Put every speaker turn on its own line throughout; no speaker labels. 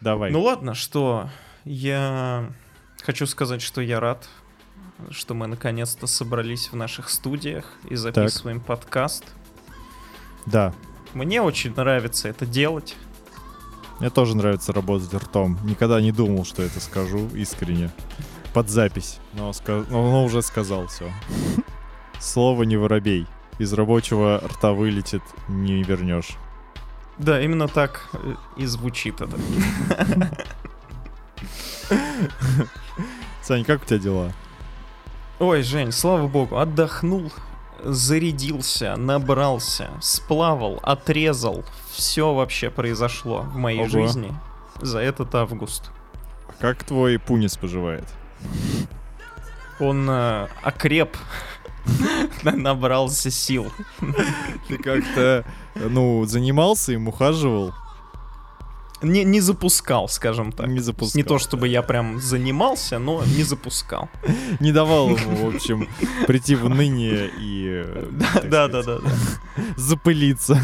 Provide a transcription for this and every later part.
Давай.
Ну ладно, что я хочу сказать, что я рад, что мы наконец-то собрались в наших студиях и записываем подкаст.
Да.
Мне очень нравится это делать.
Мне тоже нравится работать ртом. Никогда не думал, что это скажу искренне. Под запись. Но, ска... но уже сказал все. Слово не воробей. Из рабочего рта вылетит, не вернешь.
Да, именно так э, и звучит это.
Сань, как у тебя дела?
Ой, Жень, слава богу, отдохнул, зарядился, набрался, сплавал, отрезал. Все вообще произошло в моей
Ого.
жизни за этот август.
Как твой пунис поживает?
Он э, окреп, набрался сил.
Ты как-то, ну, занимался им, ухаживал?
Не, не запускал, скажем так.
Не запускал.
Не то чтобы я прям занимался, но не запускал.
Не давал ему, в общем, прийти в ныне и... э, так
Да, да,
сказать,
да, да.
Запылиться.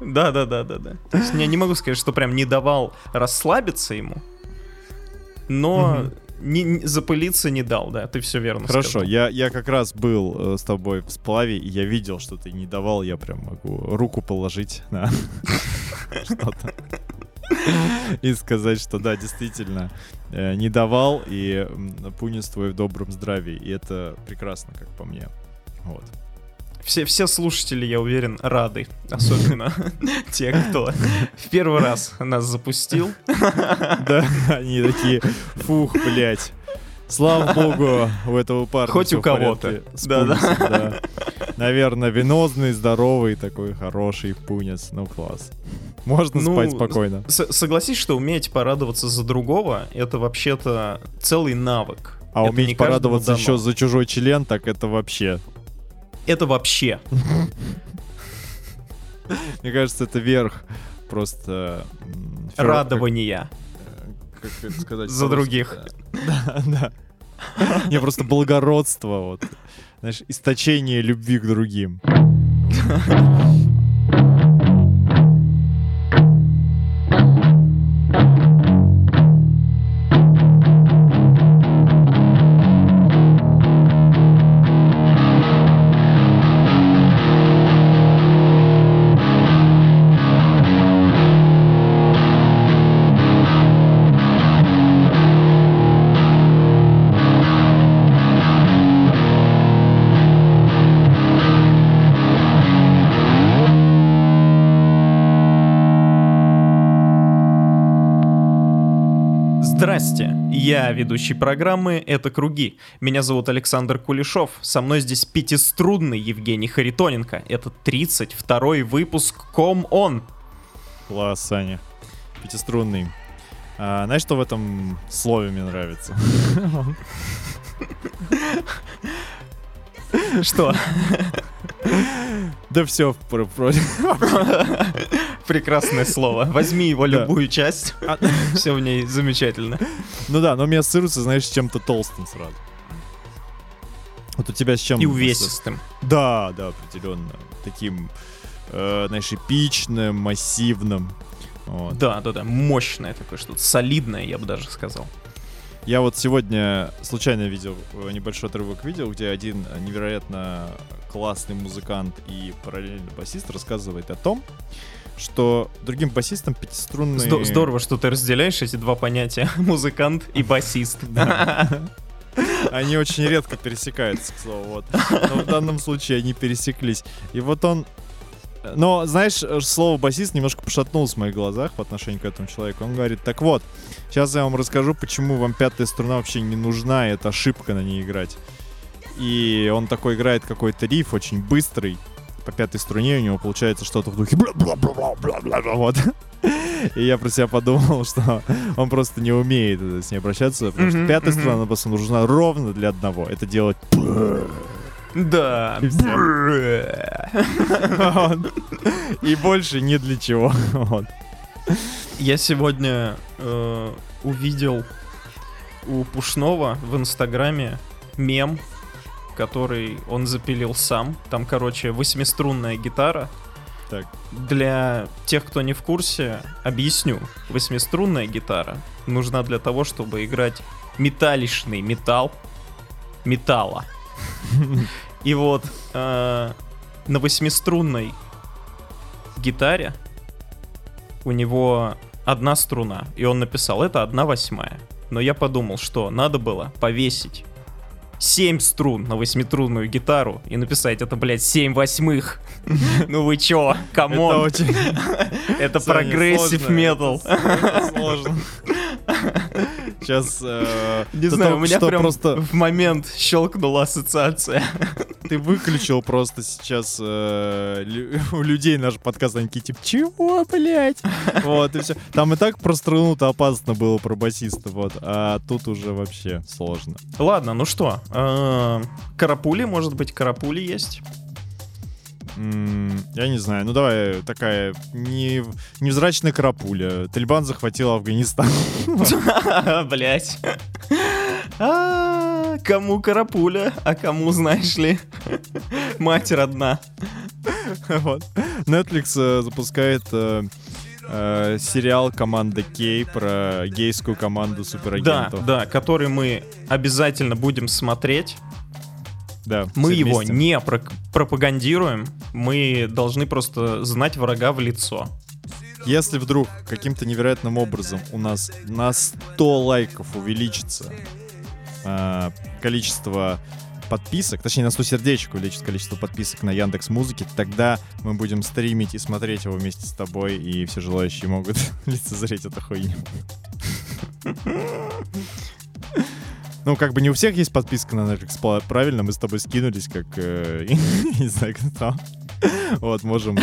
Да, да, да, да, да. То есть я не могу сказать, что прям не давал расслабиться ему, но
Мгм.
Не, не- запылиться не дал, да, ты все верно
Хорошо,
сказал.
я, я как раз был э, с тобой в сплаве, и я видел, что ты не давал, я прям могу руку положить на что-то. И сказать, что да, действительно, э, не давал, и м, Пунис твой в добром здравии. И это прекрасно, как по мне. Вот.
Все, все слушатели, я уверен, рады. Особенно те, кто в первый раз нас запустил.
Да, они такие, фух, блядь. Слава богу, у этого парня
Хоть у кого-то.
Пунисом, да. Наверное, венозный, здоровый, такой хороший пунец. Ну, класс. Можно
Ну,
спать спокойно.
Согласись, что уметь порадоваться за другого, это вообще-то целый навык.
А
Это
уметь порадоваться еще за чужой член, так это вообще.
Это вообще.
Мне кажется, это верх просто... м, фер-
Радование.
Как, как это сказать?
За других.
Да, да. Не, просто благородство, вот. Знаешь, источение любви к другим.
Ведущий программы «Это круги». Меня зовут Александр Кулешов. Со мной здесь пятиструнный Евгений Харитоненко. Это 32-й выпуск «Ком Он».
Класс, Саня. Пятиструнный. А, знаешь, что в этом слове мне нравится?
Что?
Да все,
Прекрасное слово. Возьми его любую часть. Все в ней замечательно.
Ну да, но у меня ассоциируется, знаешь, с чем-то толстым сразу. Вот у тебя с чем?
И увесистым.
Да, да, определенно. Таким, э, знаешь, эпичным, массивным. Вот.
Да, да, да. Мощное такое что-то. Солидное, я бы даже сказал.
Я вот сегодня случайно видел э, небольшой отрывок видео, где один невероятно классный музыкант и параллельно басист рассказывает о том, что другим басистам пятиструнные...
Здо- Здорово, что ты разделяешь эти два понятия. Музыкант и басист.
Они очень редко пересекаются, к слову, вот. Но в данном случае они пересеклись. И вот он... Но, знаешь, слово басист немножко пошатнулось в моих глазах по отношению к этому человеку. Он говорит, так вот, сейчас я вам расскажу, почему вам пятая струна вообще не нужна, и это ошибка на ней играть. И он такой играет какой-то риф очень быстрый, по пятой струне у него получается что-то в духе бла-бла-бла-бла-бла-бла, вот. И я про себя подумал, что он просто не умеет с ней обращаться, потому что пятая струна она просто нужна ровно для одного. Это делать
Да.
И больше ни для чего.
Я сегодня э, увидел у Пушного в Инстаграме мем, который он запилил сам. Там, короче, восьмиструнная гитара,
Так.
Для тех, кто не в курсе, объясню. Восьмиструнная гитара нужна для того, чтобы играть металличный металл металла. И вот э, на восьмиструнной гитаре у него одна струна, и он написал, это одна восьмая. Но я подумал, что надо было повесить 7 струн на восьмиструнную гитару и написать это, блядь, 7 восьмых. Ну вы чё,
come on.
Это
progressive
metal.
сложно. Сейчас... э,
Не знаю, у меня прям
просто...
в момент щелкнула ассоциация.
Ты выключил просто сейчас э, лю- у людей наш подкаст, они такие, типа, чего, блядь? Вот, и все. Там и так про струну-то опасно было про басиста, вот. А тут уже вообще сложно.
Ладно, ну что, э, карапули, может быть, карапули есть?
Я не знаю, ну давай такая не, невзрачная карапуля. Талибан захватил Афганистан.
Блять. А, Кому карапуля, а кому, знаешь ли, мать родна.
Вот. Netflix э, запускает э, э, сериал «Команда Кей» про гейскую команду
Да,
суперагентов.
да, который мы обязательно будем смотреть.
Да,
Мы его
вместе.
не прок- пропагандируем, мы должны просто знать врага в лицо.
Если вдруг каким-то невероятным образом у нас на 100 лайков увеличится э, количество подписок, точнее на 100 сердечек увеличится количество подписок на Яндекс Музыке, тогда мы будем стримить и смотреть его вместе с тобой, и все желающие могут лицезреть эту хуйню. Ну, как бы не у всех есть подписка на Netflix, правильно? Мы с тобой скинулись, как, э, не знаю, кто. Вот, можем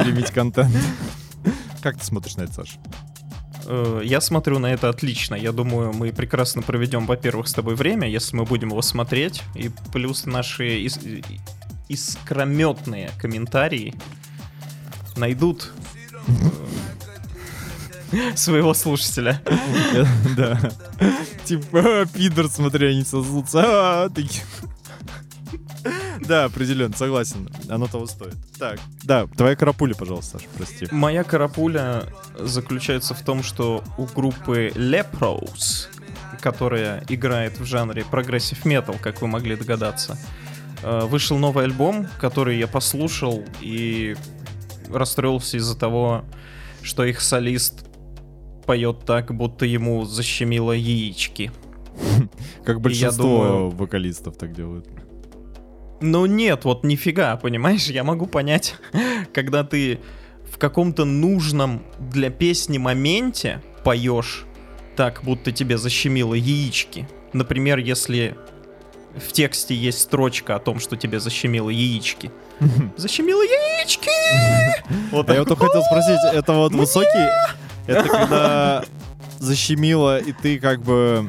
стримить контент. Как ты смотришь на это, Саша?
Э, Я смотрю на это отлично. Я думаю, мы прекрасно проведем, во-первых, с тобой время, если мы будем его смотреть. И плюс наши ис- искрометные комментарии найдут э, своего слушателя.
Да. Типа, «А, пидор, смотри, они сосутся. А. Да, определенно, согласен. Оно того стоит. Так, да, твоя карапуля, пожалуйста, Саша, прости.
Моя карапуля заключается в том, что у группы Leprous, которая играет в жанре progressive metal, как вы могли догадаться, э, вышел новый альбом, который я послушал и расстроился из-за того, что их солист поет так, будто ему защемило яички.
Как большинство вокалистов так делают.
Ну нет, вот нифига, понимаешь, я могу понять, когда ты в каком-то нужном для песни моменте поешь так, будто тебе защемило яички. Например, если в тексте есть строчка о том, что тебе защемило яички. Защемило яички! Вот
А я вот хотел спросить, это вот высокий... Это когда защемило, и ты как бы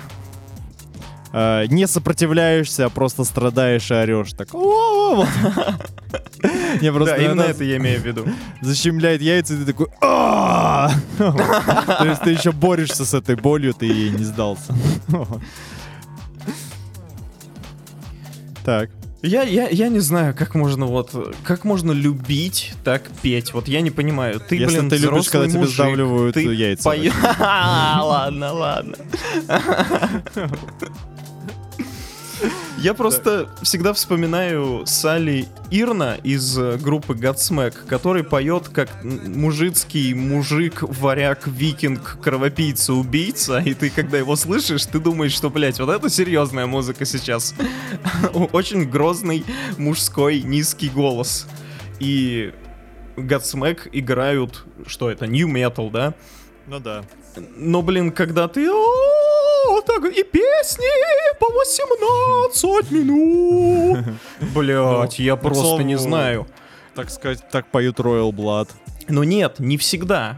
э, не сопротивляешься, а просто страдаешь и орешь. Так. Не, просто
Да, именно это я имею в виду.
защемляет яйца, и ты такой «А!» То есть ты еще борешься с этой болью, ты ей не сдался. Так.
Я, я, я не знаю, как можно вот, как можно любить, так петь. Вот я не понимаю. Ты,
Если
блин,
ты любишь, когда тебе
мужик,
сдавливают
ты
яйца.
Ладно, ладно. Я просто всегда вспоминаю Салли Ирна из э, группы Godsmack, который поет как мужицкий мужик, варяг, викинг, кровопийца, убийца, и ты, когда его слышишь, ты думаешь, что, блядь, вот это серьезная музыка сейчас. Очень грозный мужской низкий голос. И Godsmack играют, что это, New Metal, да?
Ну да.
Но, блин, когда ты... «О, так и песни по 18 минут. Блять, я
к
просто не
слову,
знаю.
Так сказать, так поют Royal Blood.
Но нет, не всегда.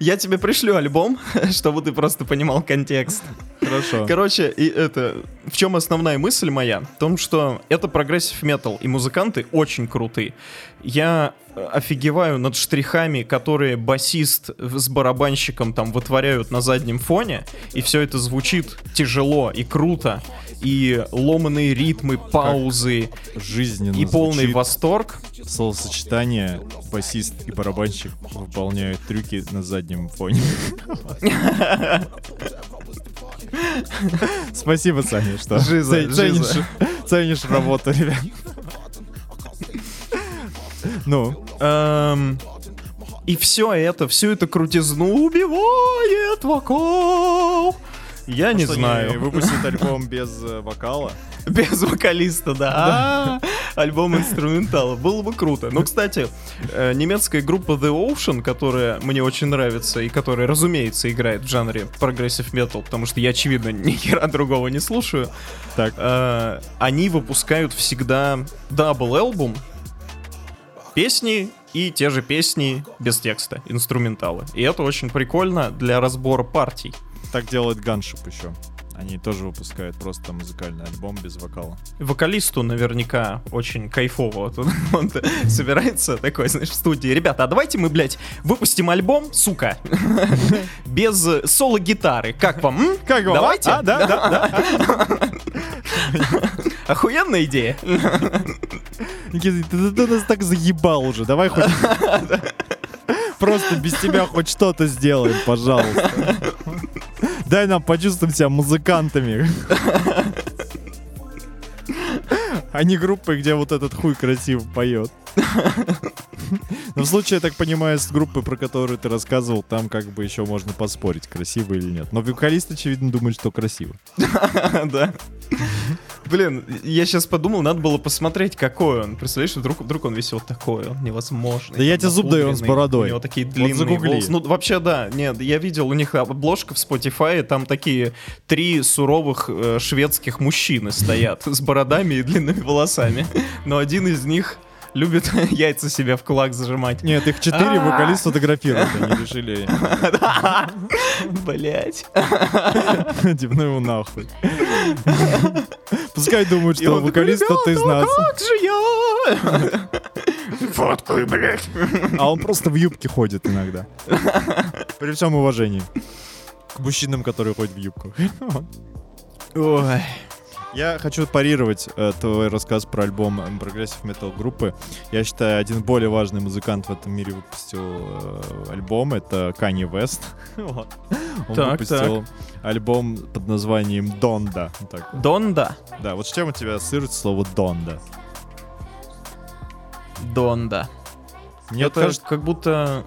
Я тебе пришлю альбом, чтобы ты просто понимал контекст.
Хорошо.
Короче, и это... В чем основная мысль моя? В том, что это progressive metal, и музыканты очень крутые. Я офигеваю над штрихами, которые басист с барабанщиком там вытворяют на заднем фоне, и все это звучит тяжело и круто. и ломаные ритмы, паузы,
Жизненно
и полный
звучит.
восторг.
Словосочетание басист и барабанщик выполняют трюки на заднем фоне. Спасибо, Саня, что ценишь работу, ребят. Ну,
Эм, и все это, всю эту крутизну убивает вокал. Я не
что,
знаю.
выпустит альбом без э, вокала.
Без вокалиста, да. А, Альбом инструментала. Было бы круто. Ну, кстати, э, немецкая группа The Ocean, которая мне очень нравится и которая, разумеется, играет в жанре progressive metal, потому что я, очевидно, ни хера другого не слушаю,
Так,
э, они выпускают всегда double album, песни и те же песни без текста, инструменталы. И это очень прикольно для разбора партий.
так делает Gunship еще. Они тоже выпускают просто музыкальный альбом без вокала.
Вокалисту наверняка очень кайфово. Вот он, он собирается такой, знаешь, в студии. Ребята, а давайте мы, блядь, выпустим альбом, сука, без соло-гитары. Как вам?
Как вам?
Давайте.
А, да, да,
Охуенная идея.
Никита, ты, ты нас так заебал уже. Давай хоть... Просто без тебя хоть что-то сделаем, пожалуйста. Дай нам почувствовать себя музыкантами. А не группой, где вот этот хуй красиво поет. Но в случае, я так понимаю, с группой, про которую ты рассказывал, там как бы еще можно поспорить, красиво или нет. Но вокалист, очевидно, думает, что красиво.
Да. Блин, я сейчас подумал, надо было посмотреть, какой он. Представляешь, вдруг, вдруг он весь вот такой, он невозможный.
Да я тебе зуб даю, он с бородой.
У него такие
Вот
длинные
загугли.
волосы. Ну, вообще, да, нет, я видел, у них обложка в Spotify, там такие три суровых э, шведских мужчины стоят с бородами и длинными волосами. Но один из них любит яйца себе в кулак зажимать.
Нет, их четыре,
А.
вокалист фотографирует, они решили.
Блять.
Типа, ну его нахуй. Пускай думают, что вокалист кто-то из
«Ребята,
нас.
как же я? Фоткай, блядь.
А он просто в юбке ходит иногда. При всем уважении. К мужчинам, которые ходят в юбках.
Ой.
Я хочу парировать э, твой рассказ про альбом progressive metal группы. Я считаю, один более важный музыкант в этом мире выпустил э, альбом. Это West. Вот. Он
Так,
выпустил альбом под названием Donda. Вот так.
Donda.
Да, вот с чем у тебя ассоциируется слово Donda?
Донда.
Мне
Это
кажется,
как будто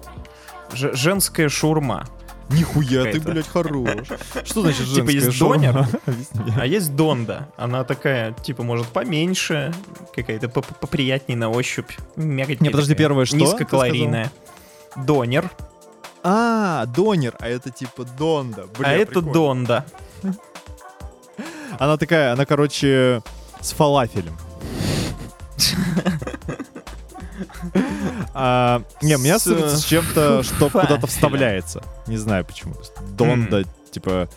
женская шурма.
Нихуя ты, блядь, хорош. Что значит
Типа есть донер? А есть донда. Она такая, типа, может, поменьше, какая-то поп- поприятнее на ощупь.
Не, подожди, первое что
Низкокалорийная. Донер.
А, донер, а это типа Донда. Бля,
а это донда.
Она такая, она, короче, с фалафелем. А, не, меня
С,
чем-то, что куда-то вставляется. Не знаю почему. Донда, типа,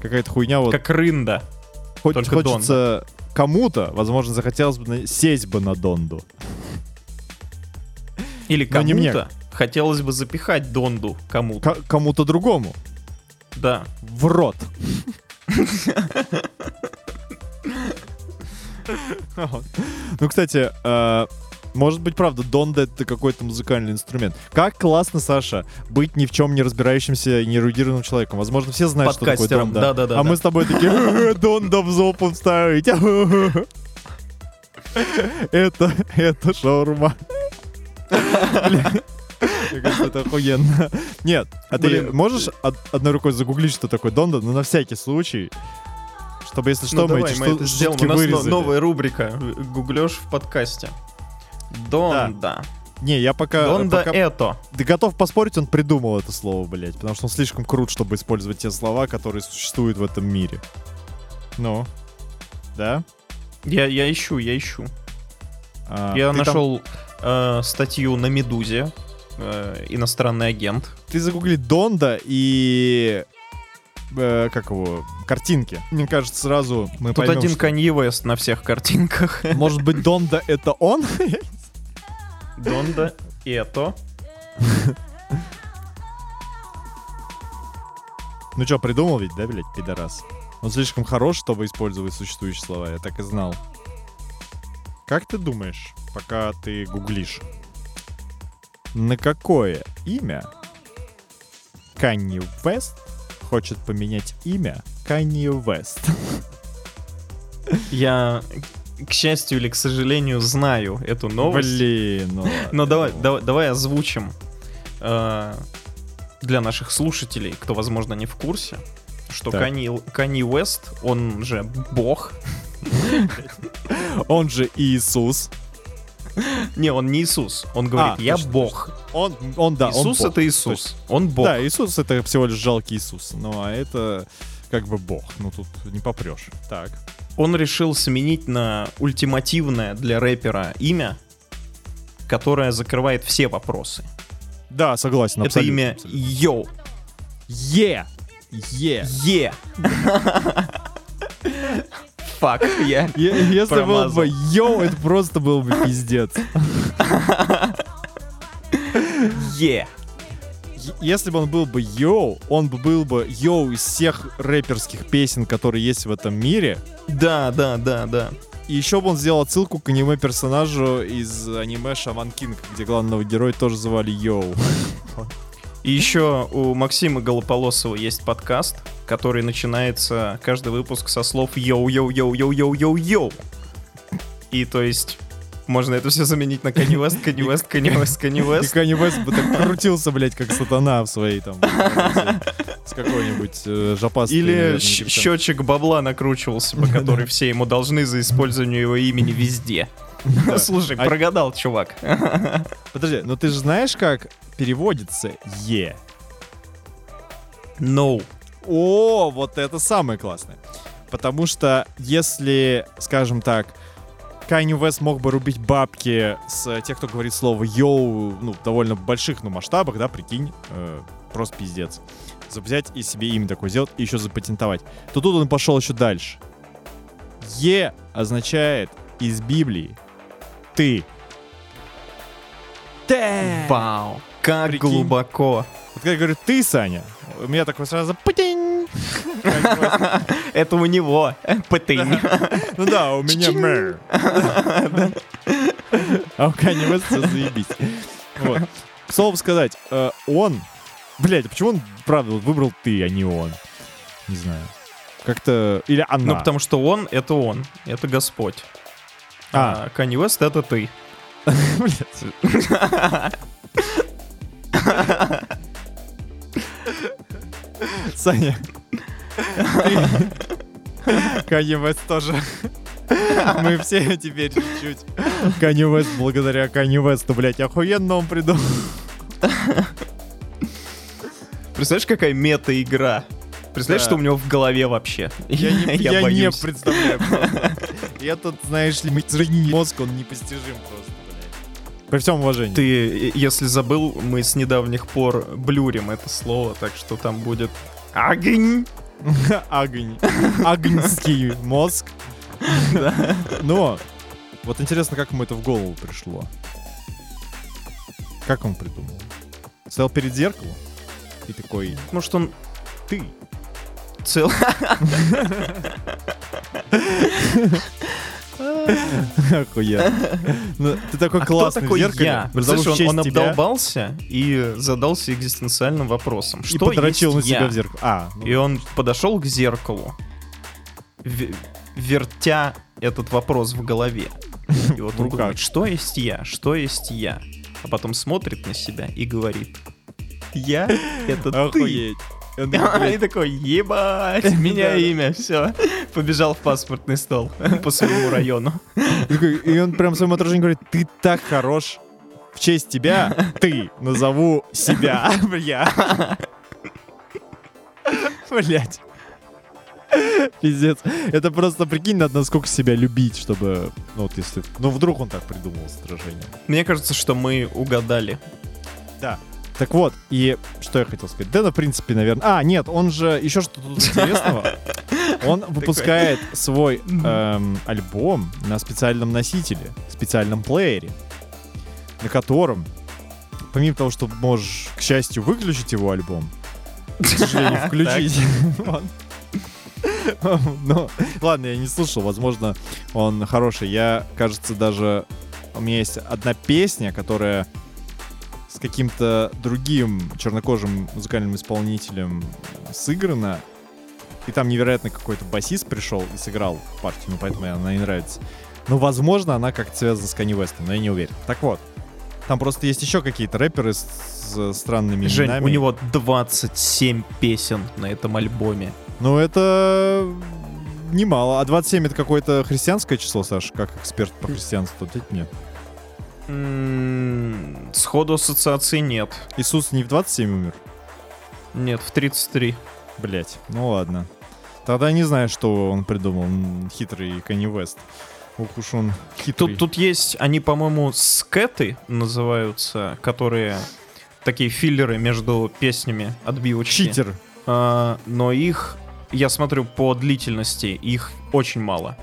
какая-то хуйня. Вот
Как рында.
хоть
только
хочется кому-то, возможно, захотелось бы на- сесть бы на Донду.
Или
Но не мне.
кому-то хотелось бы запихать донду кому-то.
К- кому-то другому.
Да.
В рот. Ну, кстати, э, может быть, правда, Донда это какой-то музыкальный инструмент. Как классно, Саша, быть ни в чем не разбирающимся и не эрудированным человеком. Возможно, все знают, что такое Донда.
да-да-да,
А
да.
мы с тобой такие, «Э, Донда в зопу вставить. Это, это шаурма. Бля, Мне кажется, это охуенно. Нет, а ты можешь од- одной рукой загуглить, что такое Донда, но на всякий случай, чтобы, если что,
ну,
мы
давай,
эти
мы это сделаем. У нас
вырезали.
новая рубрика. Гуглешь в подкасте. Донда.
Не, я пока...
Донда
пока-
это.
Ты готов поспорить, он придумал это слово, блядь, потому что он слишком крут, чтобы использовать те слова, которые существуют в этом мире. Ну, да?
Я, я ищу, я ищу.
А,
я
ты там-
нашел э, статью на Медузе. э, иностранный агент.
Ты загугли Донда и... э, как его? Картинки. Мне кажется, сразу мы
Тут
поймем,
один
что-
Канье Вест на всех картинках.
Может быть, Донда это он?
Донда это.
Ну что, придумал ведь, да, блядь, пидорас? Он слишком хорош, чтобы использовать существующие слова, я так и знал. Как ты думаешь, пока ты гуглишь, на какое имя Канни Вест хочет поменять имя Канни Вест?
Я, к счастью или к сожалению, знаю эту новость.
Блин, ну.
Но давай, давай, давай озвучим э, для наших слушателей, кто, возможно, не в курсе, что
Так.
Канни Уэст, он же бог.
Он же Иисус.
Не, он не Иисус. Он говорит,
А,
я
точно,
бог.
Он, он да,
Иисус это Иисус. Он бог.
Да, Иисус это всего лишь жалкий Иисус. Ну, а это как бы бог. Ну, тут не попрешь. Так.
Он решил сменить на ультимативное для рэпера имя, которое закрывает все вопросы.
Да, согласен,
это имя. Йоу.
Ye. Ye.
Ye. Fuck, я.
Если был
Промазал.
бы yo, это просто был бы пиздец.
Ye.
Ye- Если бы он был бы yo, он бы был бы yo из всех рэперских песен, которые есть в этом мире.
Да, да, да, да.
И еще бы он сделал отсылку к аниме-персонажу из аниме Shaman King, где главного героя тоже звали Yo.
И еще у Максима Голополосова есть подкаст, который начинается каждый выпуск со слов yo-yo-yo-yo-yo-yo-yo. И то есть можно это все заменить на Kanye West, Kanye West, Kanye West, Kanye
И
West.
Kanye West бы так крутился, блядь, как сатана в своей там... С какой-нибудь э, жопастой...
Или
гипотен-
счетчик бабла накручивался, по который все ему должны за использование его имени везде. Слушай,
А-
прогадал, чувак.
Подожди, но ты же знаешь, как переводится «е»?
No.
О, вот это самое классное. Потому что если, скажем так, Kanye West мог бы рубить бабки с тех, кто говорит слово «йоу», ну, в довольно больших, ну, масштабах, да, прикинь, э, просто пиздец. Взять и себе имя такое сделать, и еще запатентовать. То тут он пошел еще дальше. «Е» означает из Библии «ты». Тэ.
Вау. Как
Прикинь.
глубоко.
Вот когда я говорю «ты, Саня», у меня такой сразу «путинь».
Это у него. Пытынь.
Ну да, у меня мэр. А у всё заебись. К слову сказать, э, он... Блядь, а почему он, правда, выбрал ты, а не он? Не знаю. Как-то... Или она.
Ну, потому что он — это он. Это Господь.
А.
А Kanye West — это ты.
Блядь. Саня. Канье Вест тоже. Мы все теперь чуть-чуть. Канье Вест, благодаря Канье Весту, блядь, охуенно он придумал.
Представляешь, какая мета-игра? Представляешь,
Да.
что у него в голове вообще?
Я не, я не
боюсь.
представляю просто. Я тут, знаешь ли, мозг, он непостижим просто. При всем уважении.
Ты, если забыл, мы с недавних пор блюрим это слово, так что там будет огонь.
Огонь. Огнский мозг. Но, вот интересно, как ему это в голову пришло. Как он придумал? Стоял перед зеркалом и такой,
Может, он
ты.
цел...
Охуенно. Ну, ты такой
А кто
классный
такой
в
я?
в
он,
тебя
обдолбался и задался экзистенциальным вопросом.
и
Что
подрочил на себя
я?
в зеркало. А, ну,
И он подошел к зеркалу, ве- вертя этот вопрос в голове. И вот он думает, что есть я, что есть я. А потом смотрит на себя и говорит, я — это ты.
Охуеть. Он такой,
И ебать, меня имя, все. Побежал в паспортный стол по своему району.
И он прям своему отражению говорит, ты так хорош. В честь тебя ты назову себя. Бля. Блять. Пиздец. Это просто, прикинь, надо насколько себя любить, чтобы... Ну, вот если... Ну, вдруг он так придумал с отражением.
Мне кажется, что мы угадали.
Да. Так вот, и что я хотел сказать? Да, в принципе, наверное... А, нет, он же... Еще что тут интересного. Он выпускает свой эм, альбом на специальном носителе, специальном плеере, на котором, помимо того, что можешь, к счастью, выключить его альбом, к сожалению, включить, Ну, ладно, я не слушал, возможно, он хороший. Я, кажется, даже... У меня есть одна песня, которая с каким-то другим чернокожим музыкальным исполнителем сыграна. И там невероятно какой-то басист пришел и сыграл партию, ну поэтому она не нравится. Но, возможно, она как-то связана с Канни Вестом, но я не уверен. Так вот, там просто есть еще какие-то рэперы с, с странными
Жень,
именами.
у него 27 песен на этом альбоме.
Ну, это немало. А 27 это какое-то христианское число, Саш, как эксперт по христианству. Ответь мне.
Сходу ассоциации нет.
Иисус не в 27 умер?
Нет, в 33.
Блять, ну ладно. Тогда не знаю, что он придумал. Хитрый Канни Вест. Ух уж он хитрый.
Тут, тут есть, они, по-моему, скеты называются, которые такие филлеры между песнями, отбивочки.
Читер.
А, но их, я смотрю по длительности, их очень мало.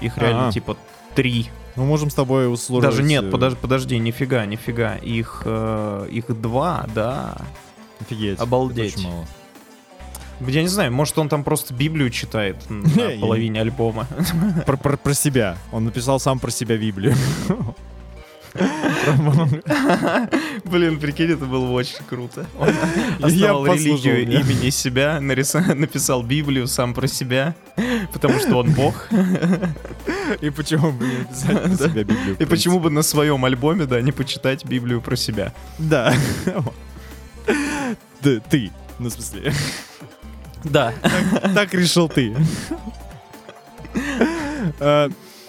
Их реально
А.
типа три.
Мы можем с тобой условить...
Даже нет,
э,
подожди, подожди, нифига, нифига. Их, э, их два, да.
Офигеть.
Обалдеть.
Это очень мало.
Я не знаю, может он там просто Библию читает на половине альбома.
Про, про- про себя. Он написал сам про себя Библию.
Блин, прикинь, это было бы очень круто. Он
Я
основал
послушал,
религию имени себя, написал Библию сам про себя, потому что он бог.
И почему бы не
Да.
себя Библию?
И почему бы на своем альбоме, да, не почитать Библию про себя?
Да. Да, ты. Ну, в смысле,
Да.
так решил ты.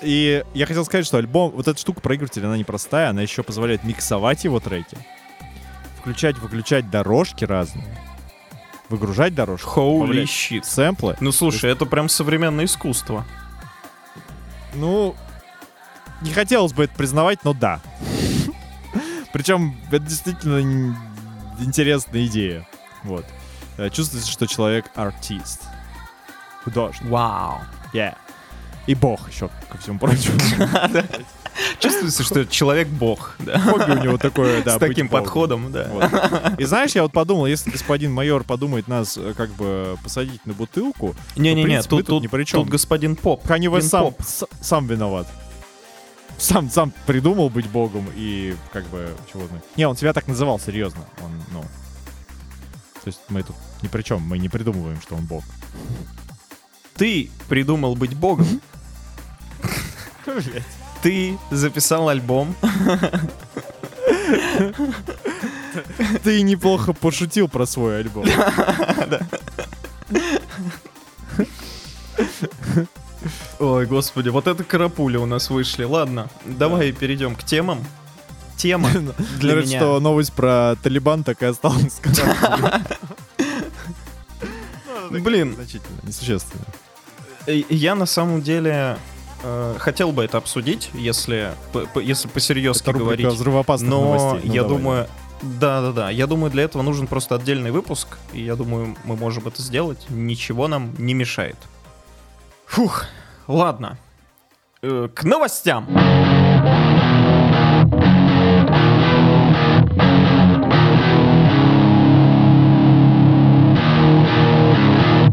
И я хотел сказать, что альбом, вот эта штука проигрывателя, она непростая, она еще позволяет миксовать его треки, включать, выключать дорожки разные, выгружать дорожки,
Holy shit.
сэмплы.
Ну слушай, это прям современное искусство.
Ну, не хотелось бы это признавать, но да. Причем это действительно интересная идея. Вот. Э, Чувствуется, что человек артист. Художник.
Вау.
Yeah. И бог еще, ко всему прочему.
Чувствуется, что человек бог.
Хобби у него такое, да,
С таким подходом, да.
И знаешь, я вот подумал, если господин майор подумает нас э, как бы посадить на бутылку,
Не-не-не, тут,
ни при чем.
тут господин Поп. Вин
сам, сам виноват. Сам, сам придумал быть богом и как бы чего мы. Не, он себя так называл, серьезно. Он, ну. То есть мы тут ни при чем, мы не придумываем, что он бог.
Ты придумал быть богом. Ты записал альбом.
Ты неплохо пошутил про свой альбом.
Ой, господи, вот это карапули у нас вышли. Ладно, давай перейдем к темам. Тема для
Говорят,
меня.
что новость про Талибан так и осталась.
Блин,
Значительно, несущественно.
я на самом деле э, хотел бы это обсудить, если, если по-серьезки
Это рубрика
говорить.
взрывоопасных
Но
новостей. Ну,
я
давай.
думаю, да-да-да, я думаю, для этого нужен просто отдельный выпуск, и я думаю, мы можем это сделать. Ничего нам не мешает. Фух, ладно. Э, к новостям.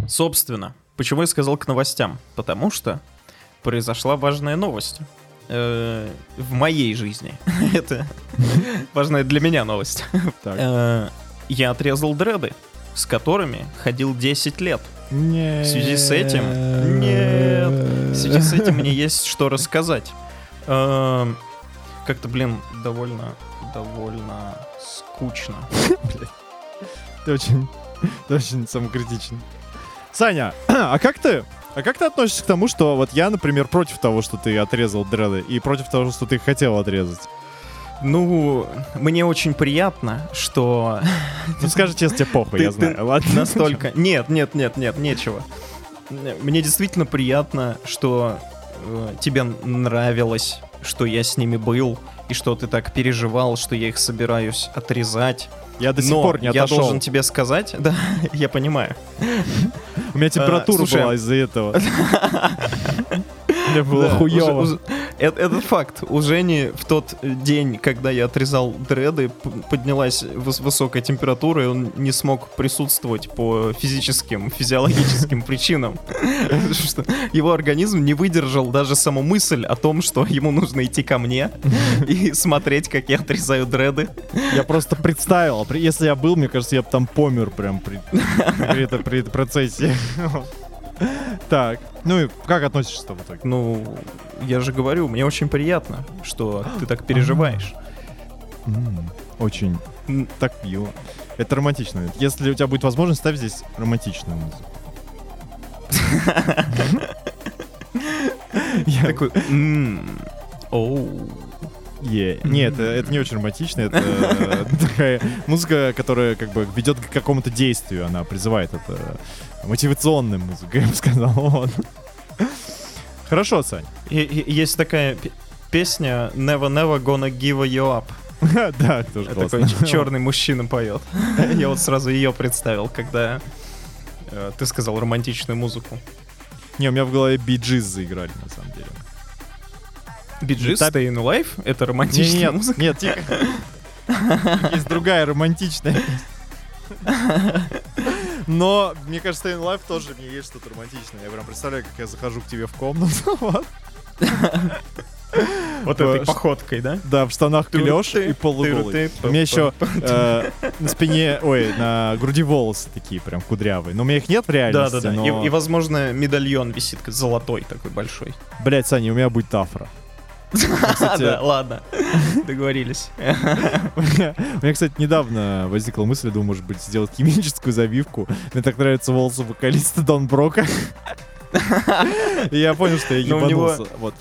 Собственно, почему я сказал к новостям? Потому что произошла важная новость. Э, в моей жизни. Это важная для меня новость. Э, Я отрезал дреды, с которыми ходил 10 лет.
В
связи с этим- Нет. В связи с этим мне есть что рассказать. Эм, Как-то, блин, довольно, довольно скучно.
Ты очень, ты очень самокритичен. Саня, а как ты? А как ты относишься к тому, что вот я, например, против того, что ты отрезал дреды, и против того, что ты хотел отрезать?
Ну, мне очень приятно, что
Ну скажи честно, тебе похуй, я знаю. Ладно.
настолько... Нет, нет, нет, нет, нечего. Мне действительно приятно, что э, тебе нравилось, что я с ними был, и что ты так переживал, что я их собираюсь отрезать.
Я до сих
Но
пор не
я
отошел.
должен тебе сказать, да, я понимаю.
У меня температура
слушай,
была из-за этого. Мне было
Да,
хуёво.
уже- уже- Этот факт. У Жени в тот день, когда я отрезал дреды, поднялась выс- высокая температура, и он не смог присутствовать по физическим, физиологическим причинам. Что Его организм не выдержал даже саму мысль о том, что ему нужно идти ко мне и смотреть, как я отрезаю дреды.
Я просто представил, при- если я был, мне кажется, я бы там помер прям при, при, это- при процессе. Так, ну и как относишься в итоге?
Ну, я же говорю, мне очень приятно, что ты так переживаешь.
Очень так мило. Это романтично. Если у тебя будет возможность, ставь здесь романтичную музыку. Я-
Такой, «М, оу».
Е. Нет, это, не очень романтично, это э, такая музыка, которая как бы ведет к какому-то действию, она призывает это мотивационная музыка, я бы сказал. Вот. Хорошо, Сань.
И- Есть такая песня Never Never Gonna Give You Up.
Да, тоже
Это такой черный мужчина поет. Я вот сразу ее представил, когда э, ты сказал романтичную музыку.
Не, у меня в голове биджиз заиграли, на самом деле.
Биджи
Та-
Stay in Life — это романтичная
нет,
музыка.
нет, тихо. Есть другая романтичная. Но, мне кажется, in Life тоже мне есть что-то романтичное. Я прям представляю, как я захожу к тебе в комнату. вот.
Вот
Э,
этой походкой, да?
Да, в штанах клеш и полуголый. У меня еще э, на спине, ой, на груди волосы такие прям кудрявые. Но у меня их нет в реальности.
да, да.
но-
И, возможно, медальон висит золотой такой большой.
Блядь, Саня, у меня будет тафра. Кстати,
Да, ладно. Договорились.
У меня, у меня, кстати, недавно возникла мысль, думаю, может быть, сделать химическую завивку. Мне так нравятся волосы вокалиста Дон Брока. И я понял, что я
Но у него-
ебанулся. Вот.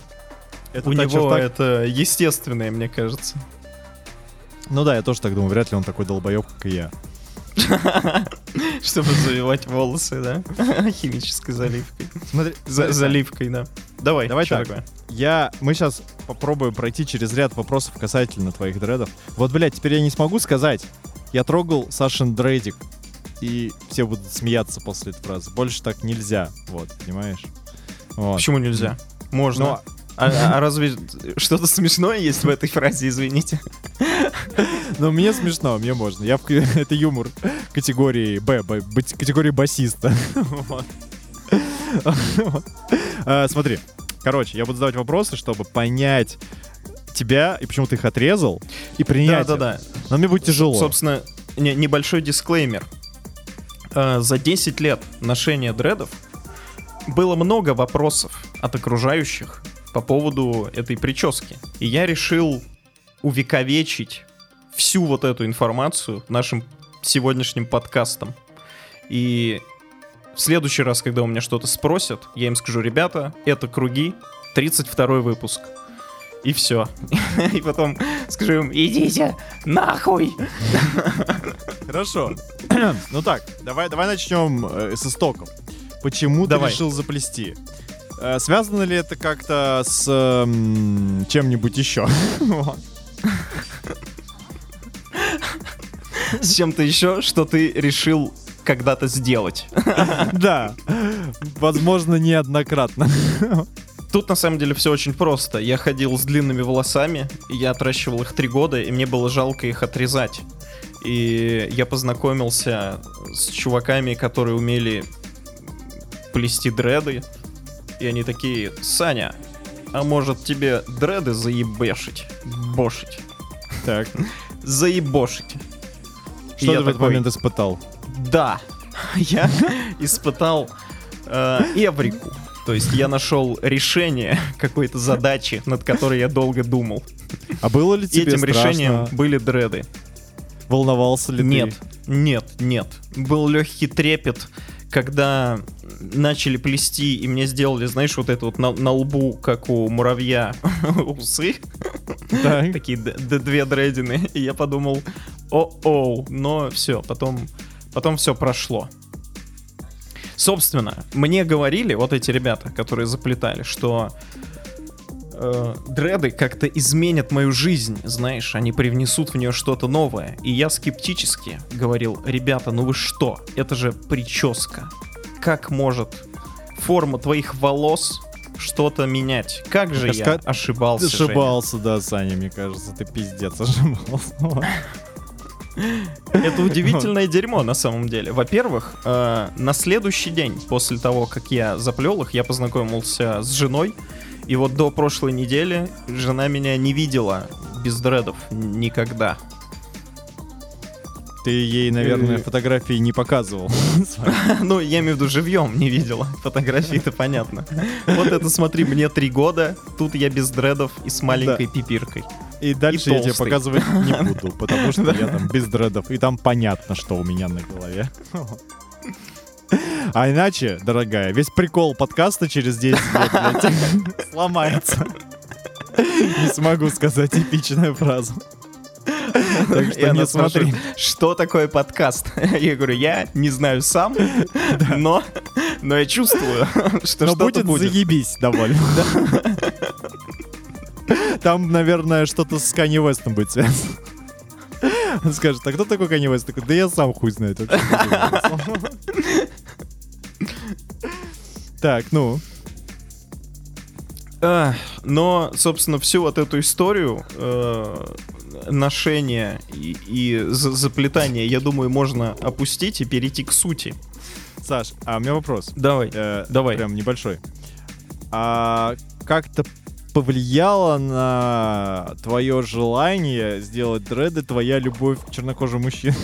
Это
У него это естественное, мне кажется.
Ну да, я тоже так думаю. Вряд ли он такой долбоеб, как и я.
Чтобы завивать волосы, да? Химической заливкой.
Смотри,
За- заливкой, да. Давай,
Давай так.
такое?
Я, мы сейчас попробуем пройти через ряд вопросов касательно твоих дредов. Вот, блядь, теперь я не смогу сказать. Я трогал Сашин дредик, и все будут смеяться после этой фразы. Больше так нельзя, вот, понимаешь? Вот.
Почему нельзя? Можно.
Ну,
А, а разве что-то смешное есть в этой фразе, извините?
Ну, мне смешно, мне можно. Я в... Это юмор категории Б, б- категории басиста. Вот. А, Смотри, короче, я буду задавать вопросы, чтобы понять тебя и почему ты их отрезал, и принять.
Да, да, да.
их. Но мне будет тяжело.
Собственно, не- небольшой дисклеймер. Э, За 10 лет ношения дредов было много вопросов от окружающих по поводу этой прически. И я решил увековечить всю вот эту информацию нашим сегодняшним подкастом. И в следующий раз, когда у меня что-то спросят, я им скажу, ребята, это круги, 32 выпуск. И все. И потом скажу им, идите нахуй.
Хорошо. ну так, давай, давай начнем э, с истоков. Почему
Давай.
ты решил заплести? Э, связано ли это как-то с эм, чем-нибудь еще?
С чем-то еще, что ты решил когда-то сделать.
Да, возможно, неоднократно.
Тут на самом деле все очень просто. Я ходил с длинными волосами, я отращивал их три года, и мне было жалко их отрезать. И я познакомился с чуваками, которые умели плести дреды. И они такие, Саня, а может тебе дреды заебешить? Бошить.
Так,
Заебошить.
Что
я
ты в этот
такой,
момент испытал?
Да, я испытал э, эврику. То есть я нашел решение какой-то задачи, над которой я долго думал.
А было ли тебе
этим
страшно?
решением были дреды.
Волновался ли
Нет,
ты?
нет, нет. Был легкий трепет, когда начали плести, и мне сделали, знаешь, вот это вот на, на лбу, как у муравья, усы.
Так.
Такие две дредины. И я подумал, о-оу, но все, потом, потом все прошло. Собственно, мне говорили, вот эти ребята, которые заплетали, что э, дреды как-то изменят мою жизнь, знаешь, они привнесут в нее что-то новое. И я скептически говорил, ребята, ну вы что, это же прическа. Как может форма твоих волос что-то менять. Как же я
Ска-
ошибался,
Ты
Женя.
ошибался, да, Саня, мне кажется, ты пиздец ошибался.
Это удивительное дерьмо на самом деле. Во-первых, э, на следующий день после того, как я заплел их, я познакомился с женой. И вот до прошлой недели жена меня не видела без дредов никогда.
Ты ей, наверное, фотографии не показывал.
Ну, я имею в виду, живьем не видела. Фотографии-то понятно. Вот это смотри, мне три года, тут я без дредов и с маленькой пипиркой.
И дальше я тебе показывать не буду, потому что я там без дредов, и там понятно, что у меня на голове. А иначе, дорогая, весь прикол подкаста через 10 лет, сломается. Не смогу сказать эпичную фразу. Так что
она
не смотри.
спрашивает, Что такое подкаст? Я говорю, я не знаю сам, но, но я чувствую, что
Но
что-то
будет
будет.
заебись довольно. Там, наверное, что-то с Канни Вестом будет связано. Он скажет, а кто такой Канни Вест? Такой, да я сам хуй знаю. Только что делаю». Так, ну,
А, Но, собственно, всю вот эту историю э, ношения и, и за- заплетания, я думаю, можно опустить и перейти к сути.
Саш, а у меня вопрос.
Давай.
Э,
Давай.
Прям небольшой. А как-то повлияло на твое желание сделать дреды твоя любовь к чернокожим мужчинам?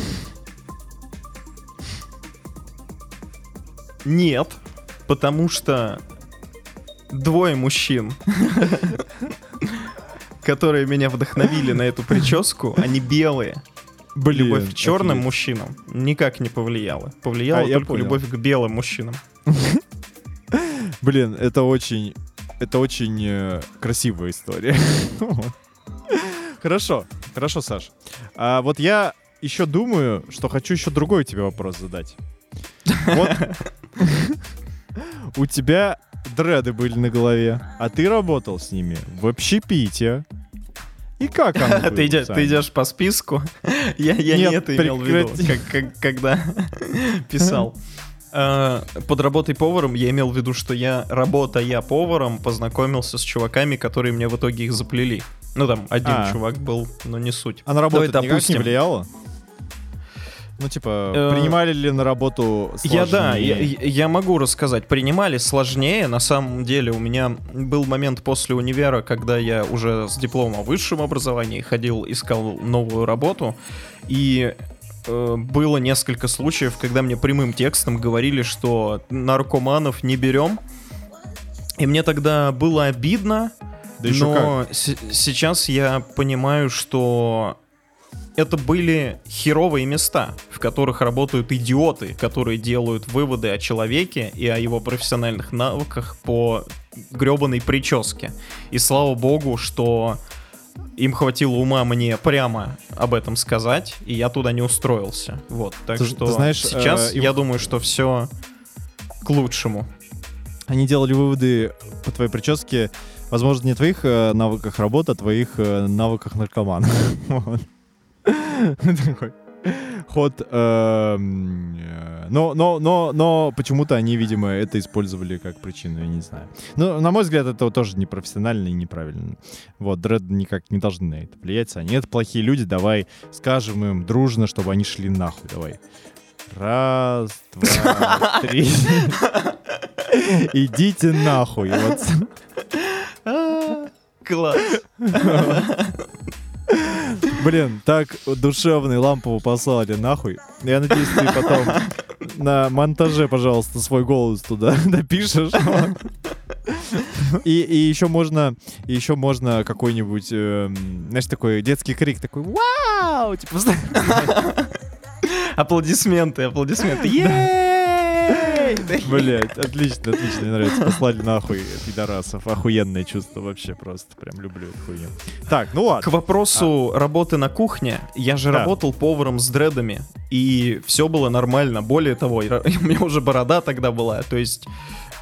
Нет, потому что двое мужчин, которые меня вдохновили на эту прическу, они белые.
Блин,
любовь к черным
офигеть.
мужчинам никак не повлияла. Повлияла
А,
только любовь к белым мужчинам.
Блин, это очень, это очень э, красивая история. Хорошо, хорошо, Саш. А вот я еще думаю, что хочу еще другой тебе вопрос задать. Вот у тебя дреды были на голове, а ты работал с ними в общепите. И как оно
Ты идешь, ты идешь по списку. Я, я
Нет,
не это имел в виду,
прекрати.
как- как- когда писал. Э, Под работой поваром я имел в виду, что я, работая поваром, познакомился с чуваками, которые мне в итоге их заплели. Ну там, один
А.
чувак был, но не суть.
А на работу
Давай
это никак не
допустим.
влияло? Ну, типа,
Э,
принимали ли на работу
Я да, я,
сложнее?
я- могу рассказать. Принимали сложнее. На самом деле у меня был момент после универа, когда я уже с дипломом о высшем образовании ходил, искал новую работу. И э, было несколько случаев, когда мне прямым текстом говорили, что наркоманов не берем. И мне тогда было обидно,
Да еще
но сейчас я понимаю, что это были херовые места, в которых работают идиоты, которые делают выводы о человеке и о его профессиональных навыках по гребаной прическе. И слава богу, что им хватило ума мне прямо об этом сказать, и я туда не устроился. Вот, так
Ты-
что
ты знаешь,
сейчас
э, им-
я думаю, что все к лучшему.
Они делали выводы по твоей прическе, возможно, не твоих э, навыках работы, а твоих э, навыках наркомана. Такой Ход. эм, э, Но, но, но, но почему-то они, видимо, это использовали как причину, я не знаю. Ну, на мой взгляд, это тоже непрофессионально и неправильно. Вот, дред никак не должны на это влиять. Они это плохие люди, давай скажем им дружно, чтобы они шли нахуй, давай. Раз, два, три. Идите нахуй.
Класс.
Блин, так душевный лампову послали нахуй. Я надеюсь, ты потом на монтаже, пожалуйста, свой голос туда допишешь. И, и еще можно, еще можно какой-нибудь, эм, знаешь, такой детский крик, такой «Вау!» Типа,
Аплодисменты, аплодисменты. Ей!
Блять, отлично, отлично, мне нравится. Послали нахуй пидорасов. Охуенное чувство вообще просто. Прям люблю эту хуйню. Так, ну
К
ладно.
вопросу работы на кухне, я же
Да.
работал поваром с дредами, и все было нормально. Более того, я- у меня уже борода тогда была, то есть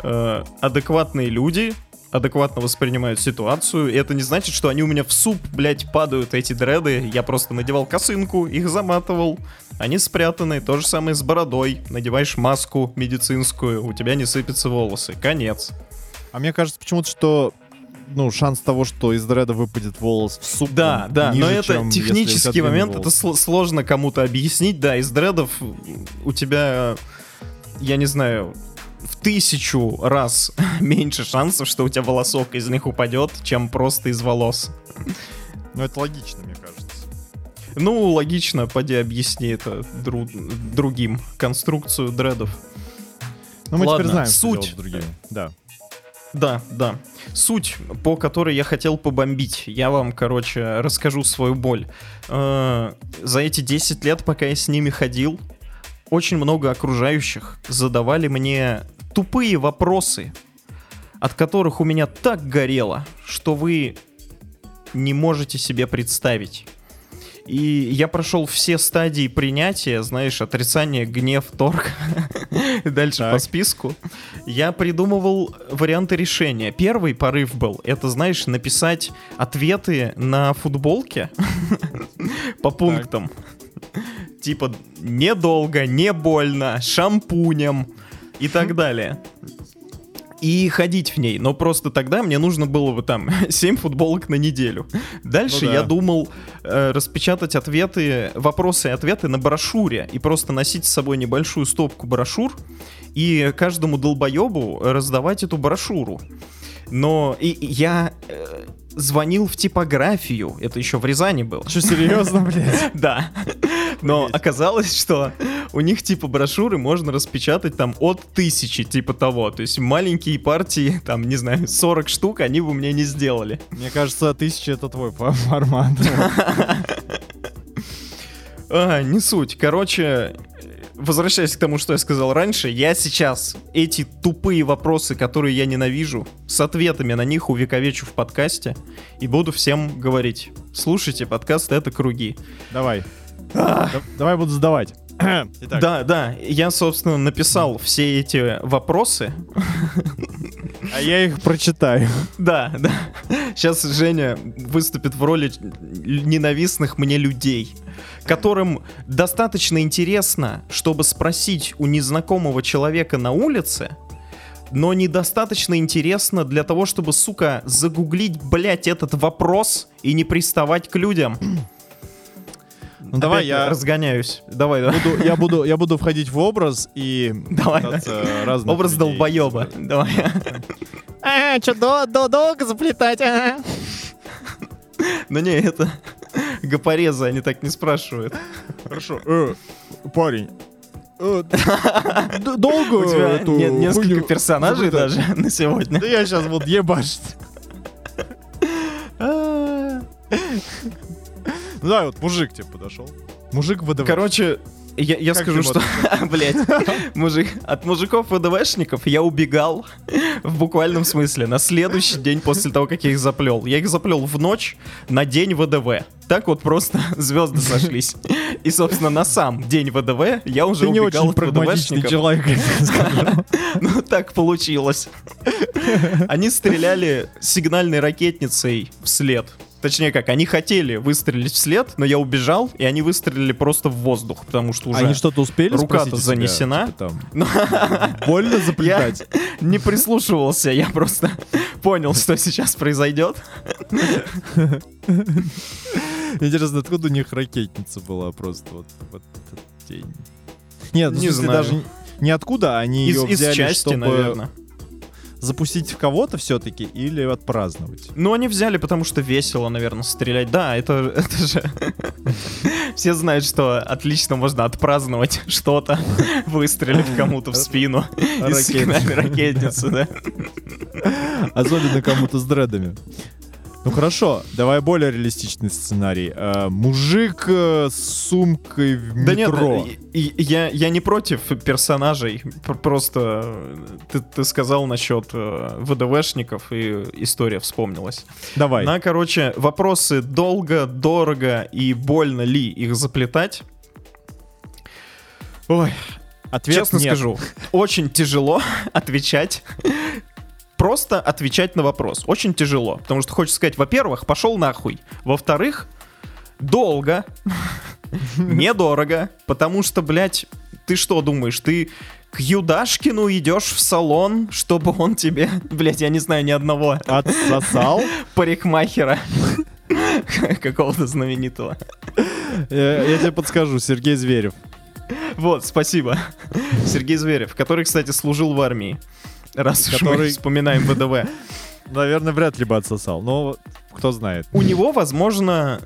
э, адекватные люди адекватно воспринимают ситуацию, и это не значит, что они у меня в суп, блядь, падают, эти дреды. Я просто надевал косынку, их заматывал, они спрятаны. То же самое с бородой. Надеваешь маску медицинскую, у тебя не сыпятся волосы. Конец.
А мне кажется почему-то, что ну, шанс того, что из дреда выпадет волос в суп.
Да,
там,
да,
ниже,
но это
чем
технический момент,
волос.
это сл- сложно кому-то объяснить, да, из дредов у тебя, я не знаю, в тысячу раз меньше шансов, что у тебя волосок из них упадет, чем просто из волос.
Ну, это логично, мне кажется.
Ну, логично, поди объясни это дру- другим, конструкцию дредов.
Ну, мы
Ладно,
теперь знаем, что
суть.
делать с другими. Да.
Да, да. Суть, по которой я хотел побомбить. Я вам, короче, расскажу свою боль. Э, За эти 10 лет, пока я с ними ходил, очень много окружающих задавали мне тупые вопросы, от которых у меня так горело, что вы не можете себе представить. И я прошел все стадии принятия, знаешь, отрицание, гнев, торг. Дальше
Так.
по списку. Я придумывал варианты решения. Первый порыв был, это, знаешь, написать ответы на футболке по пунктам. Типа, недолго, не больно, шампунем и так далее. И ходить в ней. Но просто тогда мне нужно было бы там 7 футболок на неделю. Дальше
Ну да.
я думал э, распечатать ответы, вопросы и ответы на брошюре. И просто носить с собой небольшую стопку брошюр. И каждому долбоебу раздавать эту брошюру. Но и, и я э, звонил в типографию. Это еще в Рязани было.
Что, серьезно, блядь?
Да. Но оказалось, что у них типа брошюры можно распечатать там от тысячи, типа того. То есть маленькие партии, там, не знаю, 40 штук, они бы мне не сделали.
Мне кажется, тысяча это твой фо- формат.
А, не суть. Короче, возвращаясь к тому, что я сказал раньше, я сейчас эти тупые вопросы, которые я ненавижу, с ответами на них увековечу в подкасте и буду всем говорить. Слушайте, подкаст «Это круги».
Давай. Да- Давай буду задавать. Итак,
Да, да, я, собственно, написал все эти вопросы,
а я их прочитаю.
Да, да. Сейчас Женя выступит в роли ненавистных мне людей, которым достаточно интересно, чтобы спросить у незнакомого человека на улице, но недостаточно интересно для того, чтобы, сука, загуглить, блядь, этот вопрос и не приставать к людям.
Ну давай я
разгоняюсь. Давай, давай.
буду, я буду, я буду входить в образ и
Давай,
разных
Образ
людей
долбоеба. Давай.
А, что, долго заплетать, а?
Ну не, это гопорезы, они так не спрашивают.
Хорошо. Э, парень. э, долго
У тебя
эту
не- несколько персонажей даже на сегодня.
Да я сейчас буду ебашить. Ну да, вот мужик тебе подошел. Мужик ВДВ.
Короче, я, я
Как
скажу, что, блять, мужик, от мужиков ВДВшников я убегал в буквальном смысле на следующий день после того, как я их заплел. Я их заплел в ночь на день ВДВ. Так вот просто звезды сошлись. И, собственно, на сам день ВДВ я уже
Ты не
убегал
очень
от ВДВшников.
человек.
Ну, так получилось. Они стреляли сигнальной ракетницей вслед. Точнее как, они хотели выстрелить вслед, но я убежал, и они выстрелили просто в воздух, потому что уже
Они что-то успели
рука-то
у тебя?
занесена.
Типа
Ну,
Больно заплетать?
не прислушивался, я просто понял, что сейчас произойдет.
Интересно, откуда у них ракетница была просто вот в этот день? Нет, ну,
Не знаю.
даже не- откуда, они
Из,
ее
из
взяли,
части,
чтобы
наверное.
Запустить в кого-то все-таки или отпраздновать.
Ну, они взяли, потому что весело, наверное, стрелять. Да, это, это же... Все знают, что отлично можно отпраздновать что-то, выстрелив кому-то в спину из ракетницы, да.
Особенно кому-то с дредами. Ну хорошо, давай более реалистичный сценарий. Э, мужик э, с сумкой в
Да нет,
метро.
и- я, я не против персонажей, пр- просто э, ты, ты сказал насчет э, ВДВшников, и история вспомнилась.
Давай.
На, короче, вопросы долго, дорого и больно ли их заплетать? Ой,
Ответ
честно
нет.
скажу, очень тяжело отвечать. Просто отвечать на вопрос. Очень тяжело. Потому что хочется сказать, во-первых, пошел нахуй. Во-вторых, долго, недорого. Потому что, блядь, ты что думаешь, ты к Юдашкину идешь в салон, чтобы он тебе, блять, я не знаю ни одного
Отсосал?
парикмахера какого-то знаменитого.
Я я тебе подскажу, Сергей Зверев.
Вот, спасибо. Сергей Зверев, который, кстати, служил в армии. Раз уж мы
Который-
вспоминаем ВДВ.
Наверное, вряд ли бы отсосал, но кто знает.
У него, возможно,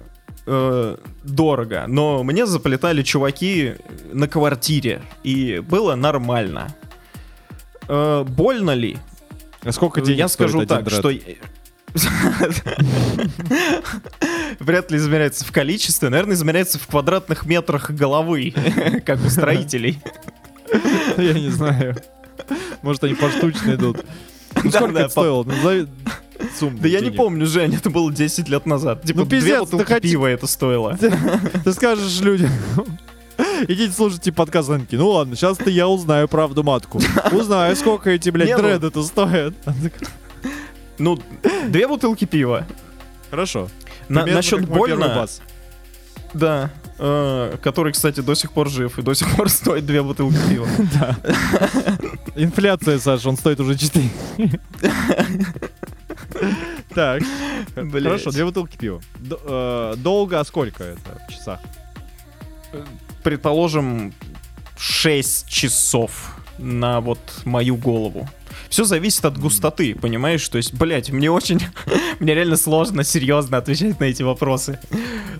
э, дорого, но мне заплетали чуваки на квартире, и было нормально. Э, больно ли?
А сколько денег
Я скажу так,
дред?
что... Вряд ли измеряется в количестве, наверное, измеряется в квадратных метрах головы, как у строителей.
Я не знаю. Может, они поштучно идут. Ну,
Да,
сколько
да,
это стоило? Назови сумму
Да я не
денег.
помню, Жень, это было 10 лет назад. Типа,
Ну,
две
пиздец,
бутылки
ты хоти-
пива это стоило.
Ты скажешь людям, идите слушайте подкаст, такие, ну ладно, сейчас-то я узнаю правду матку. Узнаю, сколько эти, блядь,
Не, ну-
дреды-то стоят.
Ну, две бутылки пива.
Хорошо.
На-
Примерно
насчет больно, да, который, кстати, до сих пор жив и до сих пор стоит две бутылки пива.
Да. Инфляция, Саша, он стоит уже 4. Так. Хорошо, две бутылки пива. Э, Долго, а сколько это в часах?
Предположим, 6 часов на вот мою голову. Все зависит от густоты, понимаешь? То есть, блядь, мне очень... мне реально сложно, серьезно отвечать на эти вопросы.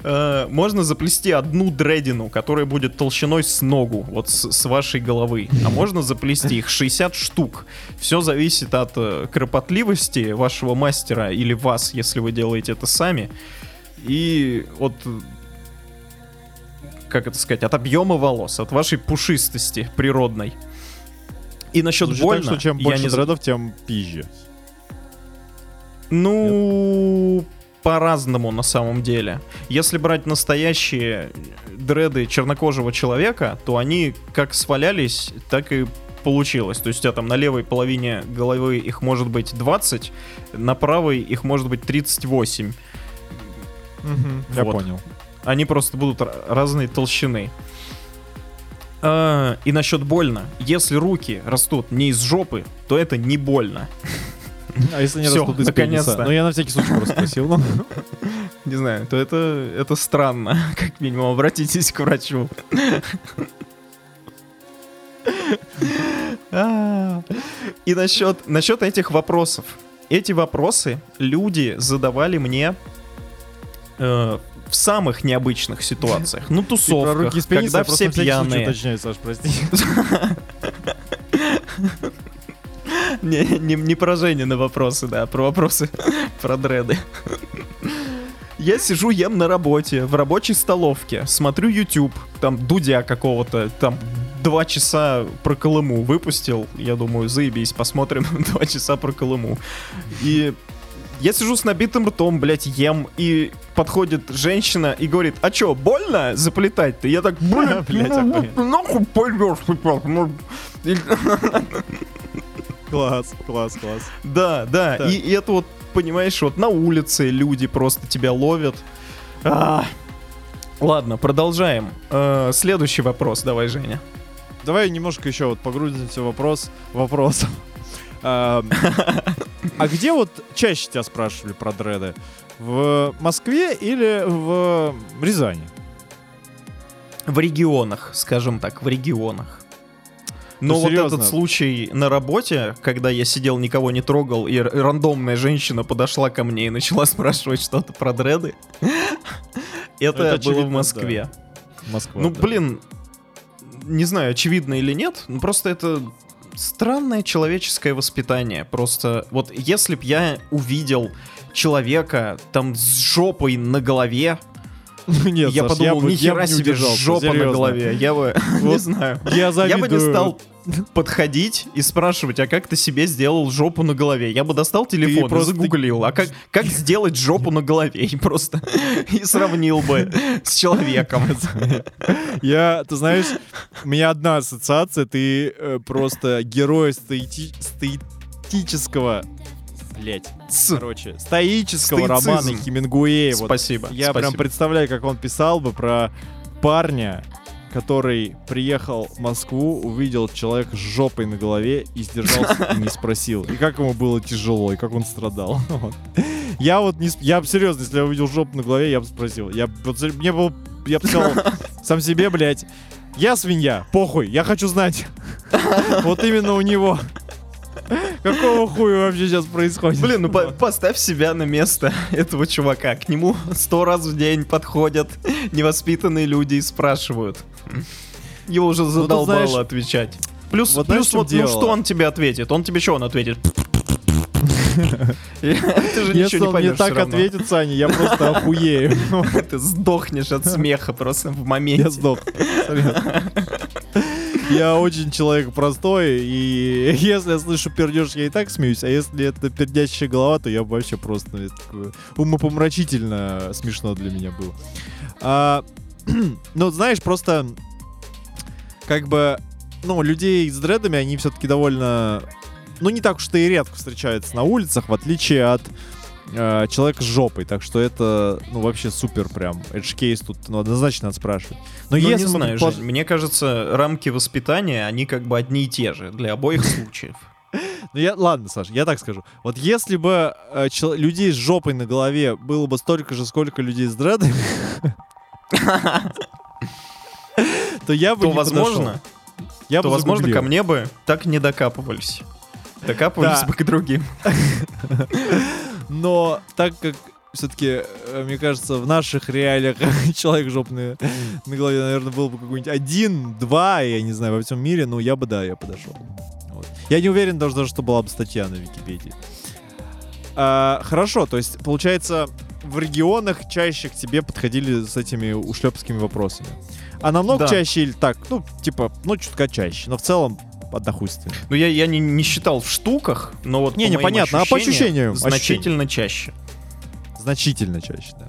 Э, Можно заплести одну дредину, которая будет толщиной с ногу, вот с, с вашей головы. А можно заплести их 60 штук. Все зависит от э, кропотливости вашего мастера или вас, если вы делаете это сами. И от как это сказать, от объема волос, от вашей пушистости природной. И насчет
Звучит
больно,
так, что чем
я
больше
не з-
дредов, тем пизже.
Ну, по-разному на самом деле. Если брать настоящие дреды чернокожего человека, то они как свалялись, так и получилось. То есть у тебя там на левой половине головы их может быть 20, на правой их может быть 38.
Я
Вот.
понял.
Они просто будут разной толщины. А, и насчет больно. Если руки растут не из жопы, то это не больно.
А если не
Всё,
растут из
наконец-то.
пениса? Ну, я на всякий случай просто спросил. ну.
Не знаю, то это, это странно. Как минимум, обратитесь к врачу. А, И насчет, насчет этих вопросов. Эти вопросы люди задавали мне э, в самых необычных ситуациях. Ну, тусовках, когда все
на
пьяные.
уточняю, Саш, прости.
Не, не, не про Женины вопросы, да, а про вопросы про дреды. Я сижу, ем на работе, в рабочей столовке, смотрю YouTube, там Дудя какого-то, там два часа про Колыму выпустил. Я думаю, заебись, посмотрим два часа про Колыму. И я сижу с набитым ртом, блядь, ем, и подходит женщина и говорит, а чё, больно заплетать-то? Я так, блядь,
Блядь,
ну, ну, нахуй поймешь, ребят, ну». И-
Класс, класс, класс.
Да, да, и это вот, понимаешь, вот на улице люди просто тебя ловят. А. Ладно, продолжаем. Э, следующий вопрос, давай, Женя.
Давай немножко еще вот погрузимся в вопрос вопросом. А где вот чаще тебя спрашивали про дреды? В Москве или в Рязани?
В регионах, скажем так, в регионах. Но
Ну,
вот
серьезно?
этот случай на работе, когда я сидел, никого не трогал, и рандомная женщина подошла ко мне и начала спрашивать что-то про дреды, это
это
было в Москве.
Москва.
Ну,
да.
блин, не знаю, очевидно или нет, но просто это странное человеческое воспитание. Просто вот если б я увидел человека там с жопой на голове,
Нет,
я
Саш,
подумал, нихера
бы не
себе
удержался,
жопа на
серьезно.
голове. Я бы, не
Вот
знаю.
Я
Я бы не стал подходить и спрашивать, а как ты себе сделал жопу на голове? Я бы достал телефон
просто-
и загуглил, а как, как сделать жопу на голове? И просто и сравнил бы с человеком.
Я, ты знаешь, у меня одна ассоциация, ты э, просто герой стоити-
С.
короче, стоического
Стоицизм.
романа Хемингуэя. Вот
Спасибо.
Я прям
спасибо.
представляю, как он писал бы про парня, который приехал в Москву, увидел человека с жопой на голове и сдержался и не спросил. И как ему было тяжело, и как он страдал. Вот. Я вот не... Я бы серьезно, если я увидел жопу на голове, я бы спросил. Я вот, мне было... Я бы сказал сам себе, блядь, я свинья, похуй, я хочу знать. Вот именно у него. Какого хуя вообще сейчас происходит?
Блин, ну по- поставь себя на место этого чувака. К нему сто раз в день подходят невоспитанные люди и спрашивают. Его уже задолбало
знаешь,
отвечать. Плюс,
вот
плюс вот, ну что он тебе ответит? Он тебе что он ответит? Ты же
Если
не
он
поймешь
так ответит, Саня, я просто охуею.
Ты сдохнешь от смеха просто в моменте.
Я сдох. Я очень человек простой, и если я слышу пердеж, я и так смеюсь, а если это пердящая голова, то я вообще просто умопомрачительно смешно для меня было. А, ну, знаешь, просто как бы, ну, людей с дредами, они все-таки довольно, ну, не так уж и редко встречаются на улицах, в отличие от э, человека с жопой, так что это, ну, вообще супер прям. Edge кейс тут, ну, однозначно надо спрашивать. Но
Ну,
если
не знаю, Жень, мне кажется, рамки воспитания, они как бы одни и те же для обоих случаев.
Ну, я, ладно, Саш, я так скажу. Вот если бы э, чел- людей с жопой на голове было бы столько же, сколько людей с дредами, то я бы
То,
не
возможно.
Я
то,
бы
возможно, ко мне бы так не докапывались. Докапывались
Да.
бы к другим.
Но так как все-таки, мне кажется, в наших реалиях человек жопный на голове, наверное, был бы какой-нибудь один, два, я не знаю, во всем мире, ну я бы, да, я подошел. Вот. Я не уверен даже, даже, что была бы статья на Википедии. А, хорошо, то есть, получается, в регионах чаще к тебе подходили с этими ушлепскими вопросами. А намного
Да.
чаще или так, ну, типа, ну, чутка чаще, но в целом однохуйственно.
Ну, я, я не, не считал в штуках, но вот
Не,
по
не, понятно, а по ощущениям?
Значительно чаще.
Значительно чаще, да.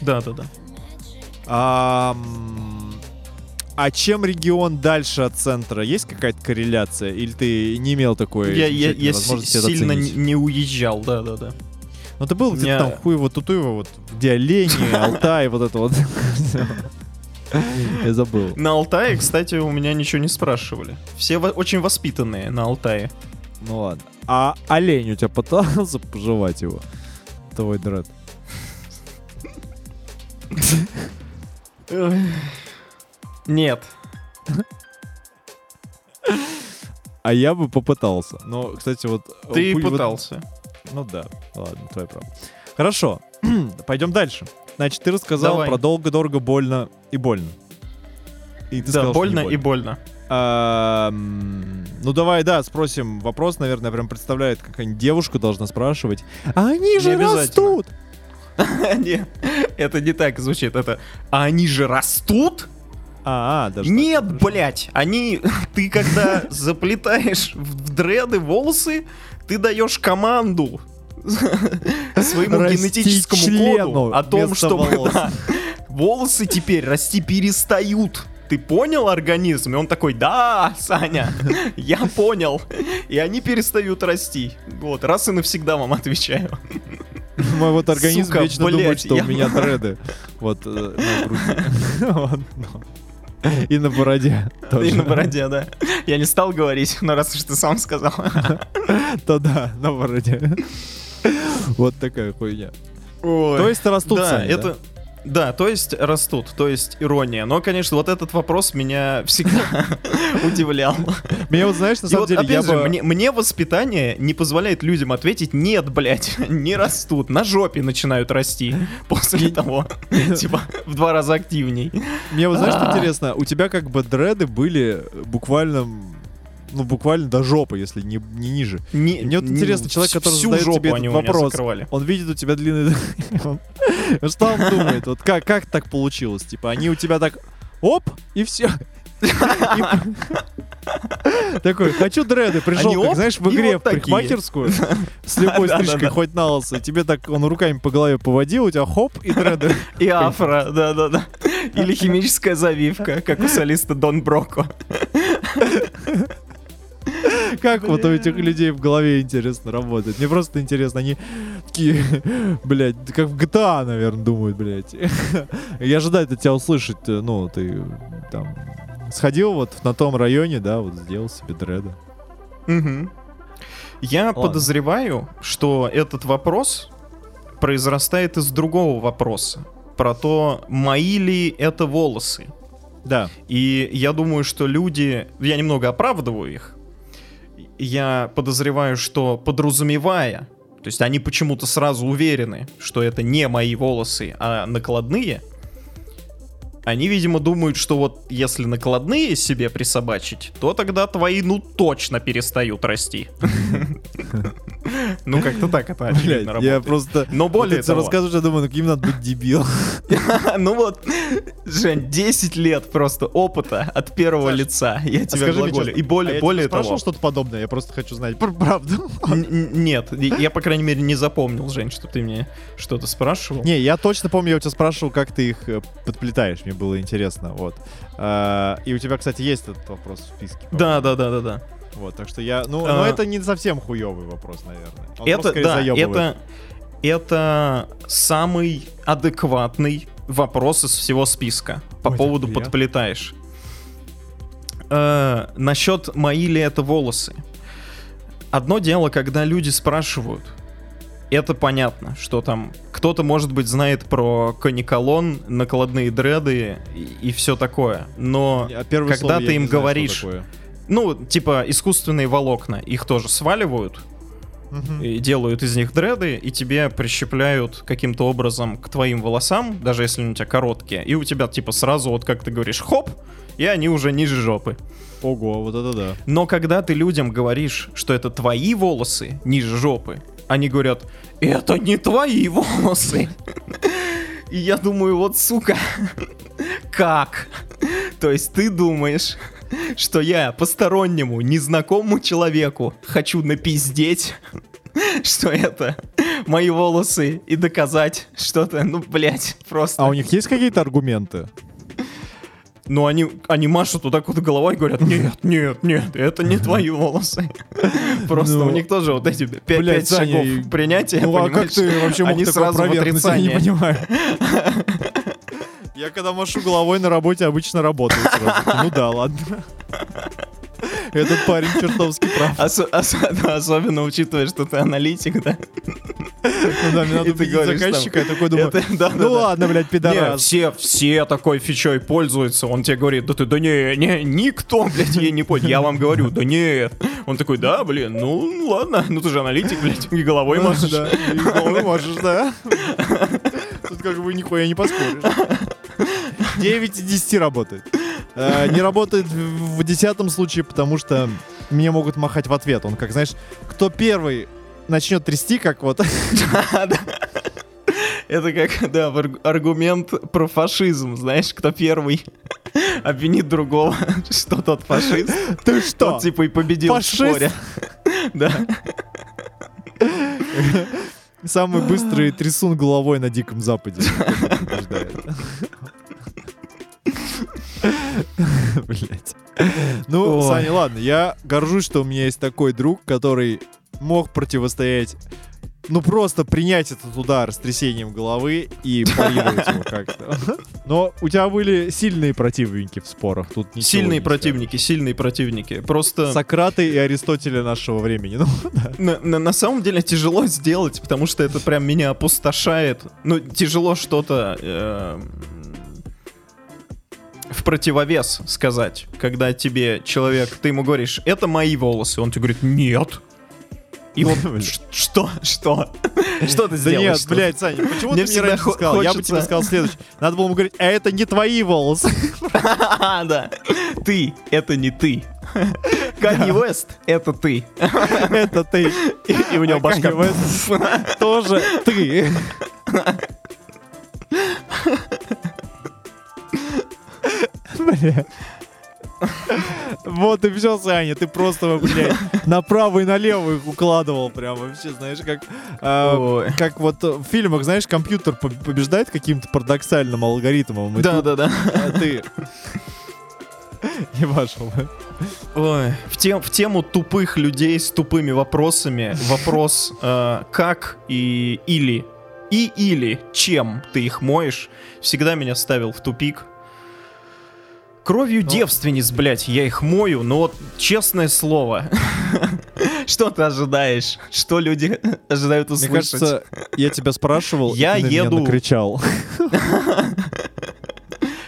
Да-да-да.
Ам, А чем регион дальше от центра? Есть какая-то корреляция? Или ты не имел такой
Я, я, я
возможности это
сильно
оценить?
не уезжал, да-да-да.
Ну ты был где-то
меня-
там Хуево, Тутуево, вот где олени, Алтай, вот это вот. Я забыл.
На Алтае, кстати, у меня ничего не спрашивали. Все очень воспитанные на Алтае.
Ну ладно. А олень у тебя пытался пожевать его? Твой дред.
Нет.
А я бы попытался. Но, кстати, вот...
Ты
Хуй- вот-
пытался.
Ну да, ладно, твоя правда. Хорошо, пойдем дальше. Значит, ты рассказал
Давай.
про долго, дорого, больно и больно. И ты
да,
сказал, не
больно и больно.
А, ну давай, да, спросим вопрос, наверное, прям представляет, какая-нибудь девушка должна спрашивать. А они же растут!
Не, это не так звучит. Это «А они же растут?
А, а, даже так,
Нет,
хорошо.
блять, они... Ты когда заплетаешь в дреды волосы, ты даешь команду своему
Расти
генетическому
члену
коду о том,
волос.
да, волосы теперь расти перестают. Ты понял организм? И он такой, да, Саня, я понял. И они перестают расти. Вот, раз и навсегда вам отвечаю.
Мой вот организм
Сука,
вечно
блядь,
думает, что
я-
у меня дреды. Вот э, на груди. Вот, ну. И на бороде.
И
тоже.
на бороде, да. Я не стал говорить, но раз уж ты сам сказал.
То да, на бороде. Вот такая хуйня. То
То
есть растут
да,
сами, да?
это... Да, то есть растут, то есть ирония. Но, конечно, вот этот вопрос меня всегда удивлял.
Меня вот, знаешь, на самом деле, я бы...
мне, воспитание не позволяет людям ответить «нет, блядь, не растут, на жопе начинают расти после того, типа, в два раза активней».
Мне вот знаешь, что
А.
интересно? У тебя как бы дреды были буквально, ну буквально до жопы, если не, не ниже.
Не,
Мне вот интересно, человек,
всю
который задает
жопу
тебе этот вопрос, он видит у тебя длинный... Что он думает? Вот как, как так получилось? Типа, они у тебя так... Оп, и все. Такой, хочу дреды, пришел, как, знаешь, в игре в парикмахерскую, с
Да-да-да.
стрижкой, хоть на лысо, тебе так, он руками по голове поводил, у тебя хоп, и дреды.
И афро, да-да-да. Или химическая завивка, как у солиста Дон Броко.
Как вот у этих людей в голове интересно работает? Мне просто интересно, они такие, блядь, как в GTA, наверное, думают, блядь. Я ожидаю от тебя услышать, э, ну, ты там сходил вот на том районе, да, вот сделал себе дреда.
Мгм. Я
Ладно.
подозреваю, что этот вопрос произрастает из другого вопроса. Про то, мои ли это волосы.
Да.
И я думаю, что люди... Я немного оправдываю их. Я подозреваю, что подразумевая, то есть они почему-то сразу уверены, что это не мои волосы, а накладные, они, видимо, думают, что вот если накладные себе присобачить, то тогда твои, ну, точно перестают расти. Ну, как-то так это очевидно
я
работает.
просто...
Но более того,
рассказываешь, я думаю, ну каким надо быть дебилом.
ну вот, Жень, 10 лет просто опыта от первого лица. Я тебе глаголю. И более,
а я
того...
спрашивал что-то подобное, я просто хочу знать пр- правду.
Нет, я, по крайней мере, не запомнил, Жень, что ты мне что-то спрашивал.
Не, я точно помню, я у тебя спрашивал, как ты их э, подплетаешь, мне было интересно, вот. А, И у тебя, кстати, есть этот вопрос в списке.
Да, да, да, да, да.
Вот, так что я... Ну,
А.
но это не совсем хуёвый вопрос, наверное. Он
Это, да, это, это самый адекватный вопрос из всего списка по
Ой,
поводу
приятно.
подплетаешь. Э, насчет мои ли это волосы. Одно дело, когда люди спрашивают, это понятно, что там кто-то, может быть, знает про каниколон, накладные дреды и, все такое. Но
А
когда ты им
знаю,
говоришь,
такое.
ну, типа, искусственные волокна, их тоже сваливают, и делают из них дреды, и тебе прищепляют каким-то образом к твоим волосам, даже если они у тебя короткие, и у тебя, типа, сразу, вот как ты говоришь, хоп, и они уже ниже жопы.
Ого, вот это да.
Но когда ты людям говоришь, что это твои волосы ниже жопы, они говорят, это не твои волосы. И я думаю, вот сука, как? То есть ты думаешь, что я постороннему, незнакомому человеку хочу напиздеть, что это мои волосы и доказать что-то, ну, блядь, просто.
А у них есть какие-то аргументы?
Ну, они, они машут вот так вот головой и говорят, нет, нет, нет, это не твои волосы. Просто
Ну,
у них тоже вот эти пя-
блядь,
пять
Саня,
шагов
и-
принятия,
Ну а как ты вообще мог
Они сразу
опровергнуть, я не понимаю. Я когда машу головой на работе, обычно работаю сразу. Ну да, ладно. Этот парень чертовски прав.
Осо- да, особенно учитывая, что ты аналитик, да?
Ну да, мне надо
ты говоришь,
заказчика, я такой думаю,
Это- да, да,
ну
да.
ладно, блядь,
Не,
пидорас.
все, все такой фичой пользуются. Он тебе говорит, да ты, да не, не, никто, блядь, ей не пользуется. Я вам говорю, да нет. Он такой, да, блин, ну ладно, ну ты же аналитик, блядь, и головой
Ну,
машешь.
Да, и головой можешь, да. Тут как бы нихуя не поспоришь. 9 из 10 работает. Э, Не работает в в десятом случае, потому что мне могут махать в ответ. Он как, знаешь, кто первый начнет трясти, как вот...
Это как, да, арг- аргумент про фашизм, знаешь, кто первый обвинит другого, что тот фашист,
Ты что?
тот типа и победил в
Фашист?
споре. Да.
Самый быстрый трясун головой на Диком Западе. Блять. Ну. Саня, ладно, я горжусь, что у меня есть такой друг, который мог противостоять ну просто принять этот удар с трясением головы и парировать его как-то. Но у тебя были сильные противники в спорах. Тут
Сильные противники, сильные противники. Просто
Сократы и Аристотеля нашего времени. Ну, да.
на, на- на самом деле тяжело сделать, потому что это прям меня опустошает. Ну, тяжело что-то э, в противовес сказать, когда тебе человек, ты ему говоришь, это мои волосы, он тебе говорит, нет. И вот ш- что, что, что ты
Да
сделаешь?
нет, блядь, Саня, почему
Мне
ты мне раньше сказал? Я бы тебе сказал следующее. Надо было ему говорить, а это не твои волосы.
да. Ты, это не ты. Канни Уэст, это ты.
Это ты.
И, у него
А
башка.
Тоже ты. Бля. Вот и все, Саня, ты просто, блядь, направо и налево их укладывал прям вообще, знаешь, как,
Ой.
как вот в фильмах, знаешь, компьютер по- побеждает каким-то парадоксальным алгоритмом. и
Да,
тут,
да, да.
а, ты Не бы.
Ой, в, тем, в тему тупых людей с тупыми вопросами вопрос э, как и или и или чем ты их моешь всегда меня ставил в тупик. Кровью
Ну.
девственниц, блядь, я их мою, но вот честное слово. Что ты ожидаешь? Что люди ожидают
Мне
услышать?
кажется, я тебя спрашивал,
Я
и
еду.
накричал.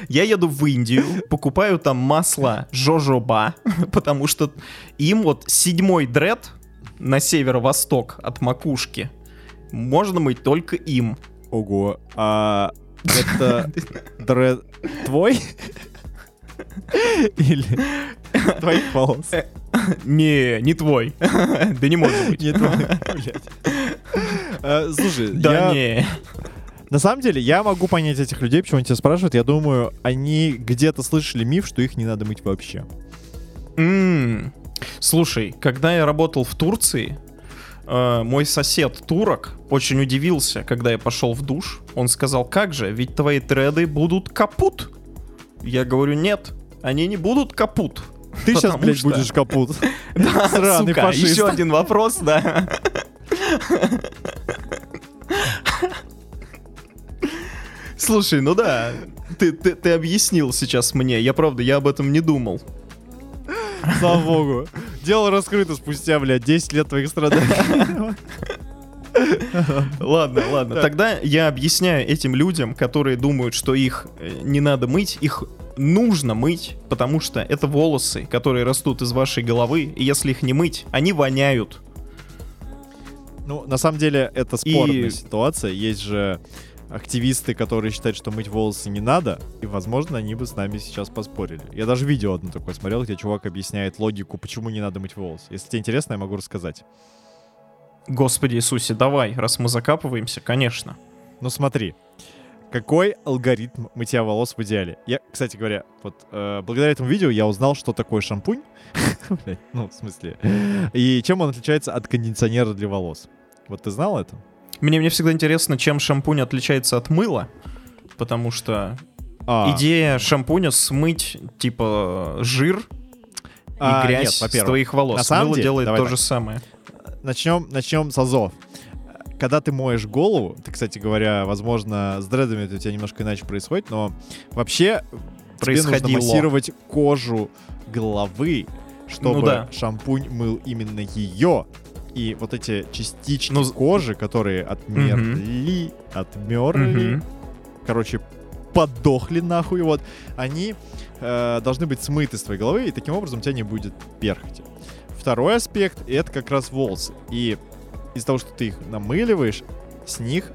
Я еду в Индию, покупаю там масло жожоба, потому что им вот седьмой дред на северо-восток от макушки можно мыть только им.
Ого. А это дред твой? Или твоих волос?
Не, не твой. Да не может быть.
Не твой. А, Слушай,
Да
я-
не.
на самом деле я могу понять этих людей, почему они тебя спрашивают. Я думаю, они где-то слышали миф, что их не надо мыть вообще.
Слушай, когда я работал в Турции, э, мой сосед турок очень удивился, когда я пошел в душ. Он сказал, как же, ведь твои треды будут капут. Я говорю, нет, они не будут капут.
Ты сейчас, блядь,
что-
будешь капут.
Да,
Сраный
сука,
фашист.
еще один вопрос, да. Слушай, ну да, ты, ты, ты объяснил сейчас мне, я правда, я об этом не думал.
Слава богу. Дело раскрыто спустя, блядь, 10 лет твоих страданий.
Ладно, ладно.
Так.
Тогда я объясняю этим людям, которые думают, что их э, не надо мыть, их нужно мыть, потому что это волосы, которые растут из вашей головы, и если их не мыть, они воняют.
Ну, на самом деле, это спорная
И-
ситуация. Есть же активисты, которые считают, что мыть волосы не надо, и, возможно, они бы с нами сейчас поспорили. Я даже видео одно такое смотрел, где чувак объясняет логику, почему не надо мыть волосы. Если тебе интересно, я могу рассказать.
Господи Иисусе, давай, раз мы закапываемся, конечно.
Ну смотри, какой алгоритм мытья волос в идеале? Я, кстати говоря, вот э, благодаря этому видео я узнал, что такое шампунь. Ну, в смысле. И чем он отличается от кондиционера для волос. Вот ты знал это?
Мне, мне всегда интересно, чем шампунь отличается от мыла, потому что
А,
идея шампуня смыть, типа, жир и
а,
грязь
нет,
с твоих волос.
на самом
Мыло
деле,
делает
давай
то
так.
же самое.
начнем, начнем с азов. Когда ты моешь голову, ты, кстати говоря, возможно, с дредами это у тебя немножко иначе происходит, но вообще тебе нужно
Происходило.
массировать кожу головы, чтобы
Ну да.
шампунь мыл именно ее. И вот эти частички
Ну,
кожи, которые отмерли, отмерли,
Мгм.
короче, подохли нахуй, вот, они э, должны быть смыты с твоей головы, и таким образом у тебя не будет перхоти. Второй аспект — это как раз волосы. И из-за того, что ты их намыливаешь, с них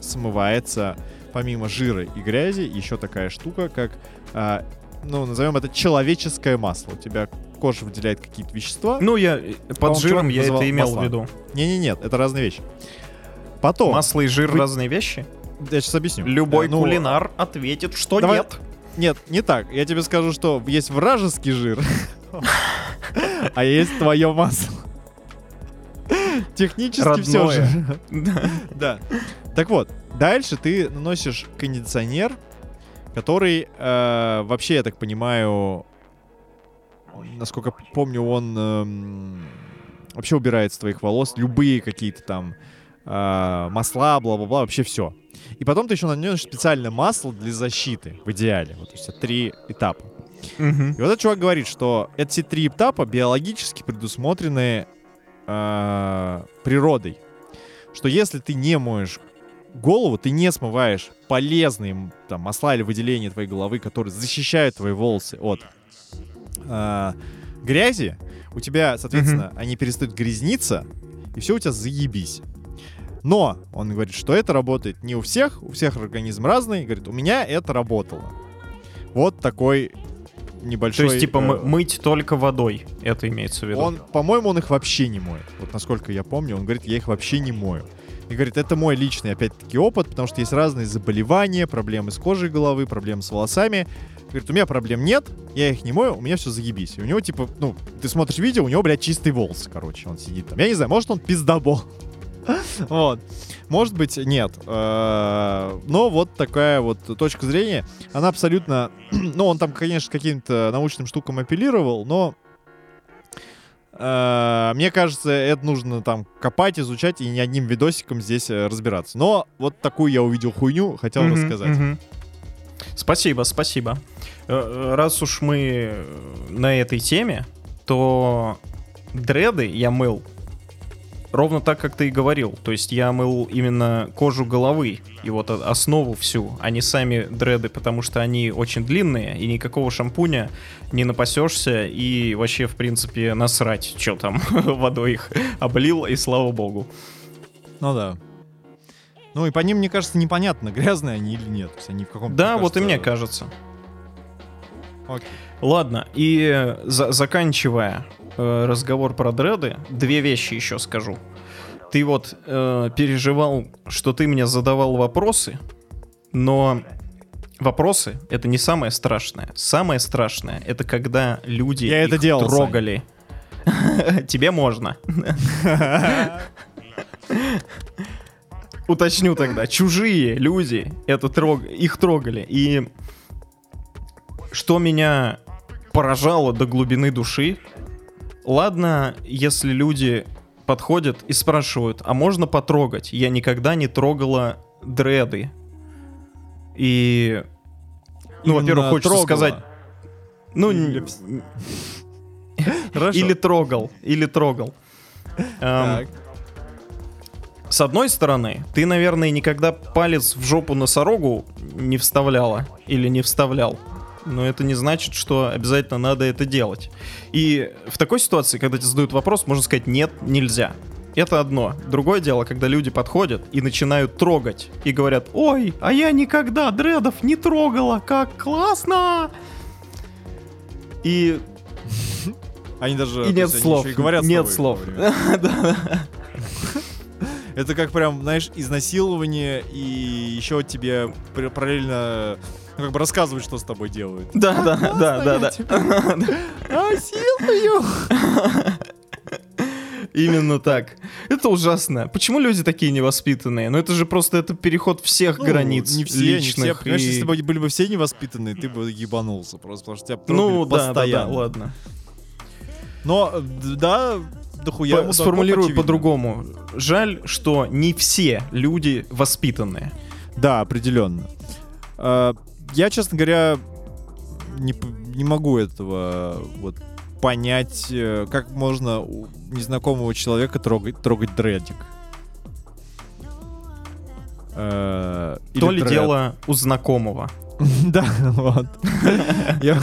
смывается, помимо жира и грязи, еще такая штука, как, а, ну, назовем это человеческое масло. У тебя кожа выделяет какие-то вещества.
Ну, я э, под жиром я это имел
масла.
в виду.
Не-не-нет, это разные вещи. Потом,
Масло и жир
вы-
разные вещи?
я сейчас объясню.
Любой
Э, ну,
кулинар ответит, что
давай-
нет.
Нет, не так. Я тебе скажу, что есть вражеский жир, а есть твое масло. Технически все же.
Да.
Так вот, дальше ты наносишь кондиционер, который э, вообще, я так понимаю, насколько помню, он эм, вообще убирает с твоих волос любые какие-то там э, масла, бла-бла-бла, вообще все. И потом ты еще нанесешь специальное масло для защиты, в идеале. Вот, то есть это три этапа.
Мгм.
И вот этот чувак говорит, что эти три этапа биологически предусмотрены э, природой. Что если ты не моешь голову, ты не смываешь полезные там, масла или выделения твоей головы, которые защищают твои волосы от э, грязи, у тебя, соответственно, они перестают грязниться, и все у тебя заебись. Но он говорит, что это работает не у всех, у всех организм разный. Говорит, у меня это работало. Вот такой
То
небольшой...
есть, типа,
э,
мыть только водой, это имеется в виду.
он, по-моему, он их вообще не моет. Вот насколько я помню, он говорит, я их вообще не мою. И говорит, это мой личный, опять-таки, опыт, потому что есть разные заболевания, проблемы с кожей головы, проблемы с волосами. Говорит, у меня проблем нет, я их не мою, у меня все заебись. И у него, типа, ну, ты смотришь видео, у него, блядь, чистый волос, короче, он сидит там. Я не знаю, может, он пиздобол. Вот. Может быть, нет. Э, Но вот такая вот точка зрения. Она абсолютно... Ну, он там, конечно, каким-то научным штукам апеллировал, но... э, Мне кажется, это нужно там копать, изучать и не одним видосиком здесь э, разбираться. Но вот такую я увидел хуйню, хотел
Мгм,
рассказать.
мгм. Спасибо, спасибо. Раз уж мы на этой теме, то дреды я мыл ровно так, как ты и говорил. То есть я мыл именно кожу головы и вот основу всю, а не сами дреды, потому что они очень длинные, и никакого шампуня не напасешься, и вообще, в принципе, насрать, что там, водой их облил, и слава богу.
Ну да. Ну и по ним, мне кажется, непонятно, грязные они или нет. То есть они в каком
Да, вот и мне кажется.
Окей.
Ладно, и э, за- заканчивая э, разговор про дреды, две вещи еще скажу. Ты вот э, переживал, что ты мне задавал вопросы, но вопросы это не самое страшное. Самое страшное это когда люди
Я это делал,
трогали. Тебе можно. Уточню тогда. Чужие люди это трог... их трогали. И что меня поражало до глубины души, ладно, если люди подходят и спрашивают, а можно потрогать? Я никогда не трогала дреды. И... Ну, во-первых, хочется
трогала.
сказать... Ну,
Или
или трогал, или трогал. Эм. С одной стороны, ты, наверное, никогда палец в жопу носорогу не вставляла или не вставлял. Но это не значит, что обязательно надо это делать. И в такой ситуации, когда тебе задают вопрос, можно сказать «нет, нельзя». Это одно. Другое дело, когда люди подходят и начинают трогать. И говорят «Ой, а я никогда дредов не трогала, как классно!» И
Они даже...
И нет слов.
говорят
Нет слов.
Это как прям, знаешь, изнасилование, и еще тебе параллельно ну, как бы рассказывают, что с тобой делают.
да, да, да, да, да.
Насилую!
Именно так. Это ужасно. Почему люди такие невоспитанные? Ну это же просто это переход всех
Ну,
границ
Не все, не
личных.
все. Понимаешь,
и-
если бы были бы все невоспитанные, ты бы ебанулся просто, потому что тебя
Ну да, да, да,
постоянно.
ладно.
Но, э, да, дохуя
По- Сформулирую по-другому. Жаль, что не все люди воспитанные.
Да, определенно. Я, честно говоря, не, не могу этого вот понять, э, как можно у незнакомого человека трогать, трогать дредик. Э,
То ли
дред.
дело у знакомого.
Да, вот.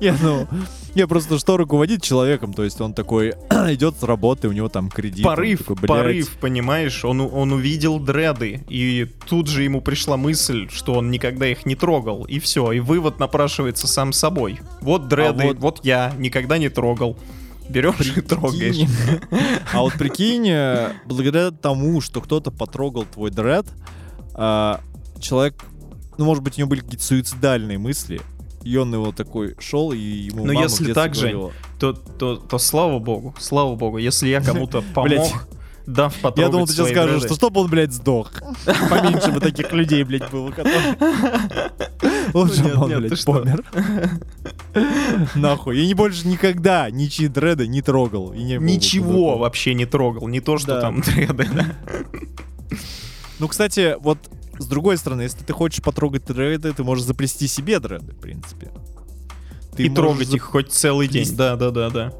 Я... Ну, я просто что руководит человеком, то есть он такой идет с работы, у него там кредит.
порыв,
такой, «Блядь,
порыв, понимаешь? Он, он увидел дреды, и тут же ему пришла мысль, что он никогда их не трогал. И все, и вывод напрашивается сам собой. Вот дреды,
вот-
вот... я никогда не трогал. Берешь и трогаешь.
Прикинь. А вот прикинь, э, благодаря тому, что кто-то потрогал твой дред, а, человек, ну, может быть, у него были какие-то суицидальные мысли, и он его такой шел, и ему мама
если так,
говорила,
То, то, то слава богу, слава богу, если я кому-то помог, дав потрогать
Я думал, ты сейчас скажешь, что чтобы он, блядь, сдох. Поменьше бы таких людей, блядь, было. Лучше
Ну,
бы он, блядь, помер. Нахуй. Я не больше никогда ничьи дреды не трогал.
Ничего вообще не трогал, не то, что
Да.
там дреды. да.
Ну, кстати, вот с другой стороны, если ты хочешь потрогать дреды, ты можешь заплести себе дреды, в принципе. Ты
И трогать
за-
их хоть целый день. Да, да, да, да.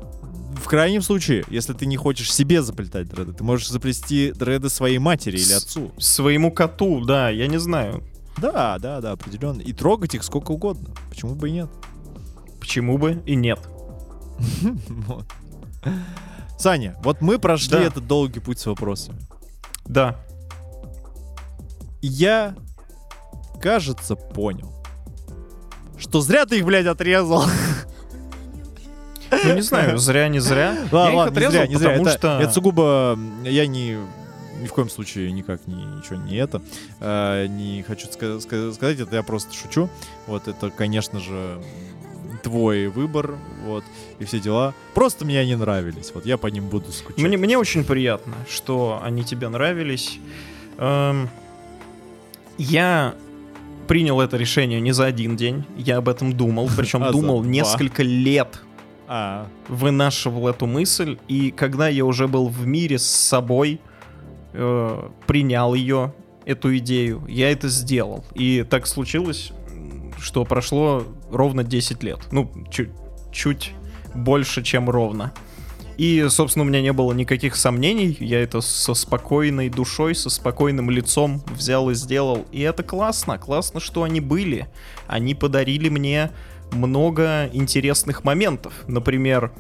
В крайнем случае, если ты не хочешь себе заплетать дреды, ты можешь заплести дреды своей матери или отцу.
Своему коту, да, я не знаю,
Да, да, да, определенно. И трогать их сколько угодно. Почему бы и нет?
почему бы и нет.
Саня, вот мы прошли
Да.
этот долгий путь с вопросами.
Да.
Я, кажется, понял, что зря ты их, блядь, отрезал.
Ну не знаю, зря, не зря.
Ладно,
я их
ладно, не
отрезал,
зря, не зря.
потому
Это,
что...
это сугубо... Я не... Ни в коем случае никак не, ничего не это. э, не хочу ска- ска- сказать, это я просто шучу. Вот это, конечно же, твой выбор, вот, и все дела. Просто мне они нравились, вот я по ним буду скучать.
Мне, мне очень приятно, что они тебе нравились. Эм, я принял это решение не за один день, я об этом думал, причем
А
думал несколько лет
А,
вынашивал эту мысль, и когда я уже был в мире с собой, э, принял ее, эту идею, я это сделал. И так случилось, что прошло ровно 10 лет. Ну, чуть, чуть больше, чем ровно. И, собственно, у меня не было никаких сомнений. Я это со спокойной душой, со спокойным лицом взял и сделал. И это классно. Классно, что они были. Они подарили мне много интересных моментов. Например,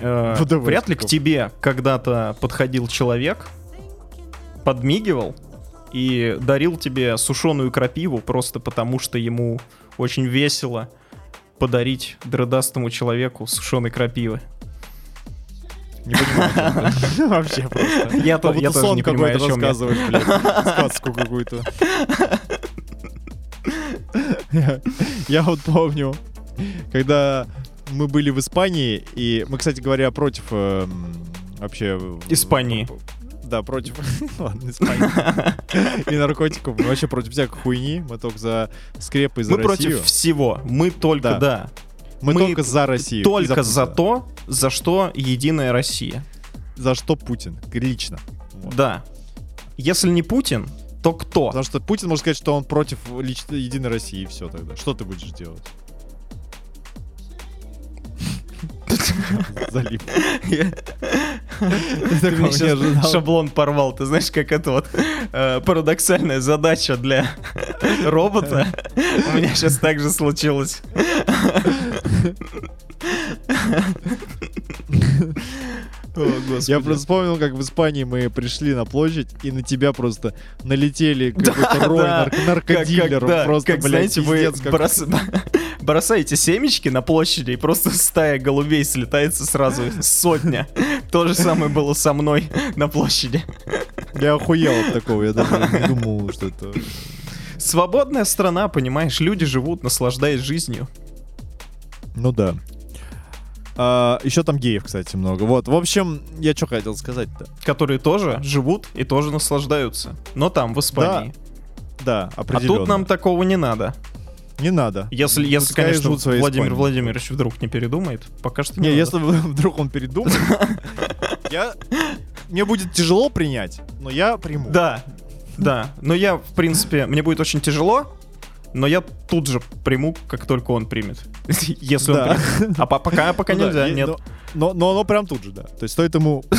э, вряд ли к тебе когда-то подходил человек, подмигивал и дарил тебе сушеную крапиву просто потому, что ему очень весело подарить дредастому человеку сушеной крапивы.
не понимаю. Вообще просто.
Я, то- я тоже не понимаю, о чем я.
блядь, сказку какую-то. Я- Я вот помню, когда мы были в Испании, и мы, кстати говоря, против эм, вообще...
Испании.
Да, против... Ладно, Испании. И наркотиков. Мы вообще против всякой хуйни. Мы только за скрепы и за
Мы
Россию.
против всего. Мы только,
Да.
да.
Мы
мы
только за Россию.
Только за
Путина.
то, за что Единая Россия.
За что Путин. Лично. Вот.
Да. Если не Путин, то кто?
Потому что Путин может сказать, что он против лично Единой России, и все тогда. Что ты будешь делать? ожидал.
шаблон порвал. Ты знаешь, как это вот э, парадоксальная задача для робота. У меня сейчас так же случилось. О.
Я просто вспомнил, как в Испании мы пришли на площадь, и на тебя просто налетели какой-то рой
да.
нарк-
Как- как,
наркодилеров.
да,
Просто,
как,
блядь,
знаете, вы
пиздец, как-
брос- бросаете семечки на площади, и просто стая голубей слетается сразу сотня. То же самое было со мной на площади.
Я охуел от такого, я даже не думал, что это...
Свободная страна, понимаешь, люди живут, наслаждаясь жизнью.
Ну да. Еще там геев, кстати, много. Вот, в общем, я что хотел сказать-то?
Которые тоже живут и тоже наслаждаются. Но там, в Испании.
Да,
а
определенно.
тут нам такого не надо.
Не надо.
Если, если
Пускай
конечно, Владимир
Испании.
Владимирович вдруг не передумает, пока что не,
Не,
надо.
если вдруг он передумает, я... Мне будет тяжело принять, но я приму.
Да, да. Но я, в принципе, мне будет очень тяжело, но я тут же приму, как только он примет. Если он
Да.
примет. А по- пока, пока
Ну да,
нельзя,
и-
нет.
Но, но, но оно прям тут же, да. То есть стоит ему.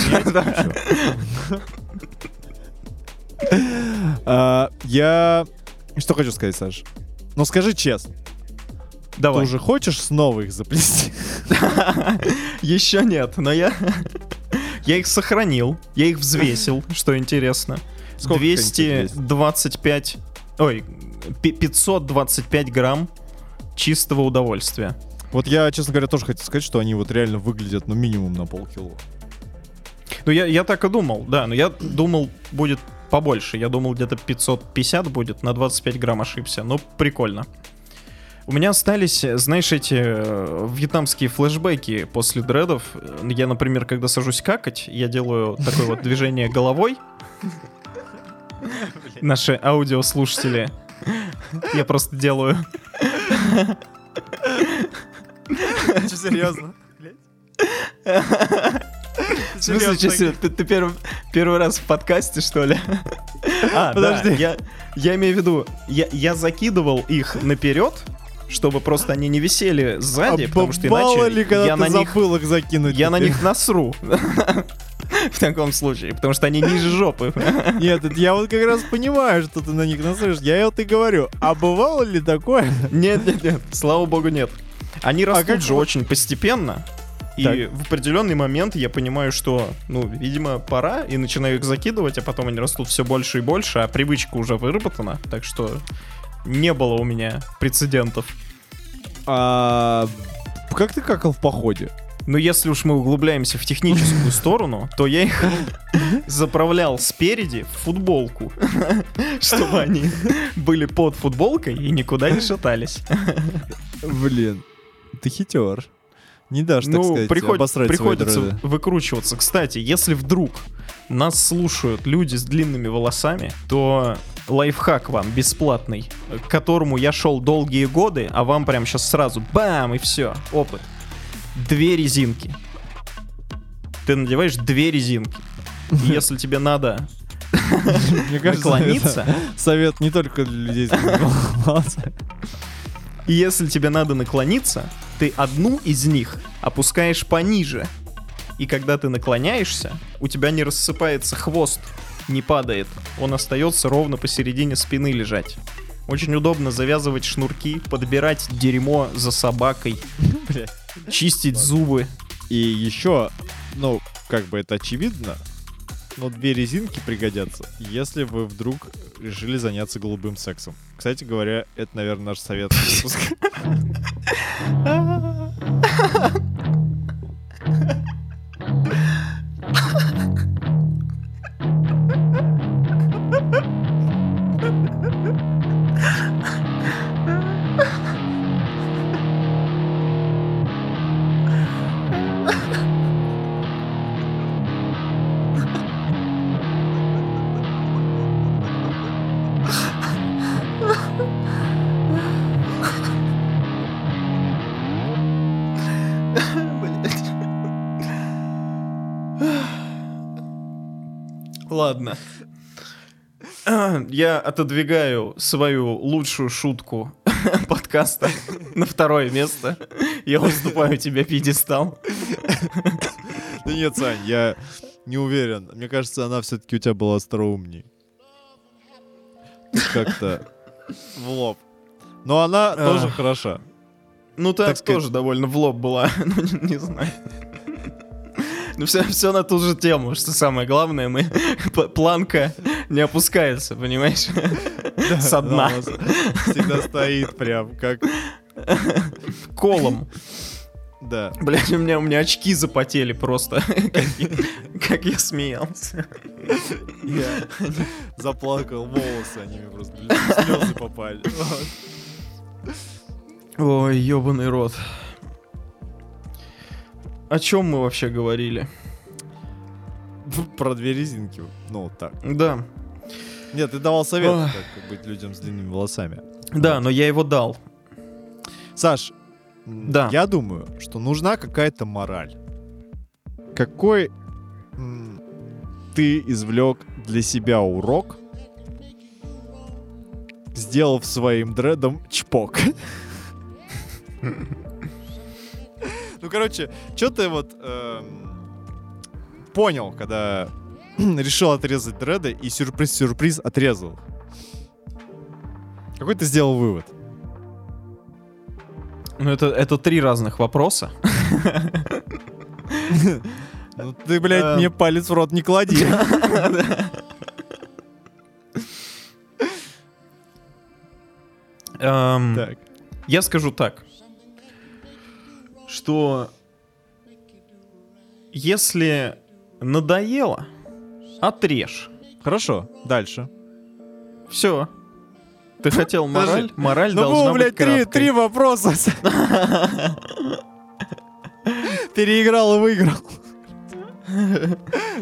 А, Я... Что хочу сказать, Саш? Ну скажи честно, ты
Давай.
уже хочешь снова их заплести?
Еще нет, но я... Я их сохранил, я их взвесил, что интересно.
Сколько, кстати,
225... Ой, 525 грамм чистого удовольствия.
Вот я, честно говоря, тоже хотел сказать, что они вот реально выглядят, ну, минимум на полкило.
Ну, я, я так и думал, да, но я думал, будет побольше. Я думал, где-то 550 будет, на 25 грамм ошибся. Ну, прикольно. У меня остались, знаешь, эти э, вьетнамские флешбеки после дредов. Я, например, когда сажусь какать, я делаю такое вот движение головой. Наши аудиослушатели. Я просто делаю.
серьезно?
В смысле, серьёзно? ты, ты первый, первый раз в подкасте, что ли? А,
Подожди.
да, я, я имею в виду, я, я закидывал их наперед, чтобы просто они не висели сзади, потому что
А
иначе
ли, когда
я на них
их закинуть.
я на них насру. В таком случае, потому что они ниже жопы.
Нет, я вот как раз понимаю, что ты на них насрешь. Я вот и говорю, а бывало ли такое?
Нет, нет, нет, слава богу, нет. Они растут
А
же
вот-
очень постепенно. И
Так.
в определенный момент я понимаю, что, ну, видимо, пора, и начинаю их закидывать, а потом они растут все больше и больше, а привычка уже выработана, так что не было у меня прецедентов.
А как ты какал в походе?
Но если уж мы углубляемся в техническую сторону, то я их заправлял спереди в футболку, чтобы они были под футболкой и никуда не шатались.
Блин. Ты хитер. Не дашь, так
ну,
сказать,
приход-
обосрать свои
приходится
дреды.
выкручиваться. Кстати, если вдруг нас слушают люди с длинными волосами, то лайфхак вам бесплатный, к которому я шел долгие годы, а вам прям сейчас сразу бам и все, опыт. Две резинки. Ты надеваешь две резинки. Если тебе надо
Мне кажется,
наклониться,
совет не только для людей
и если тебе надо наклониться, ты одну из них опускаешь пониже. И когда ты наклоняешься, у тебя не рассыпается хвост, не падает. Он остается ровно посередине спины лежать. Очень удобно завязывать шнурки, подбирать дерьмо за собакой, чистить зубы.
И еще, ну, как бы это очевидно, но две резинки пригодятся, если вы вдруг решили заняться голубым сексом. Кстати говоря, это, наверное, наш совет. выпуска.
Я отодвигаю свою лучшую шутку подкаста на второе место. Я уступаю тебе пьедестал.
Да нет, Сань, я не уверен. Мне кажется, она все-таки у тебя была остроумней. Как-то в лоб. Но она тоже хороша.
Ну, так, тоже довольно в лоб была. Ну, не, не знаю. Ну, все, все на ту же тему, что самое главное, мы планка не опускается, понимаешь? Со дна.
Она у нас Всегда стоит прям, как...
Колом.
Да.
Блять, у меня, у меня очки запотели просто, как я, как я смеялся.
Я заплакал, волосы они мне просто слезы попали.
Ой, ебаный рот. О чем мы вообще говорили?
Про две резинки. Ну, так.
Да,
Нет, ты давал совет,
Ох.
как быть людям с длинными волосами.
да, но я его дал.
Саш,
Да.
я думаю, что нужна какая-то мораль. Какой ты извлек для себя урок, сделав своим дредом чпок? Ну, короче, что ты вот эм, понял, когда решил отрезать дреды и сюрприз-сюрприз отрезал? Какой ты сделал вывод?
Ну, это, это три разных вопроса.
Ну ты, блядь,
Эм.
мне палец в рот не клади.
Эм,
Так.
Я скажу так, что если надоело, отрежь.
Хорошо, дальше.
Все. Ты хотел
Подожди.
мораль? Мораль
Ну,
должна
было, блядь,
быть
три,
краткой.
три вопроса. Переиграл и выиграл.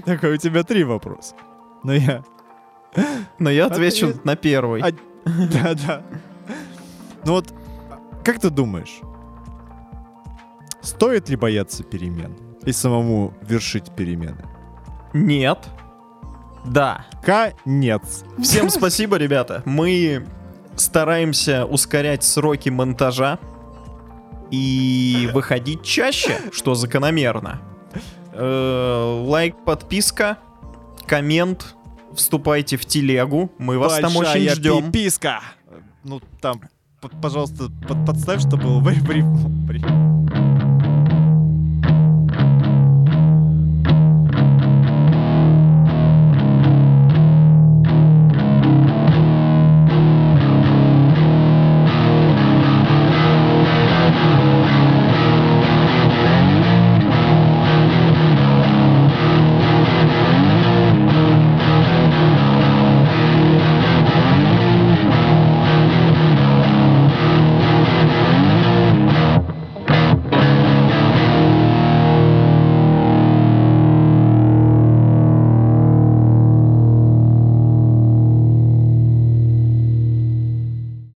Такой, у тебя три вопроса. Но я...
Но я отвечу на первый.
А- Да, да. Ну вот, как ты думаешь, стоит ли бояться перемен и самому вершить перемены?
Нет. Да.
Конец.
Всем спасибо, ребята. Мы стараемся ускорять сроки монтажа и выходить чаще, что закономерно. Э, Лайк, подписка, коммент, вступайте в телегу, мы вас там очень
Большая
ждем.
пиписка. Ну, там, пожалуйста, под- подставь, что было в рифму.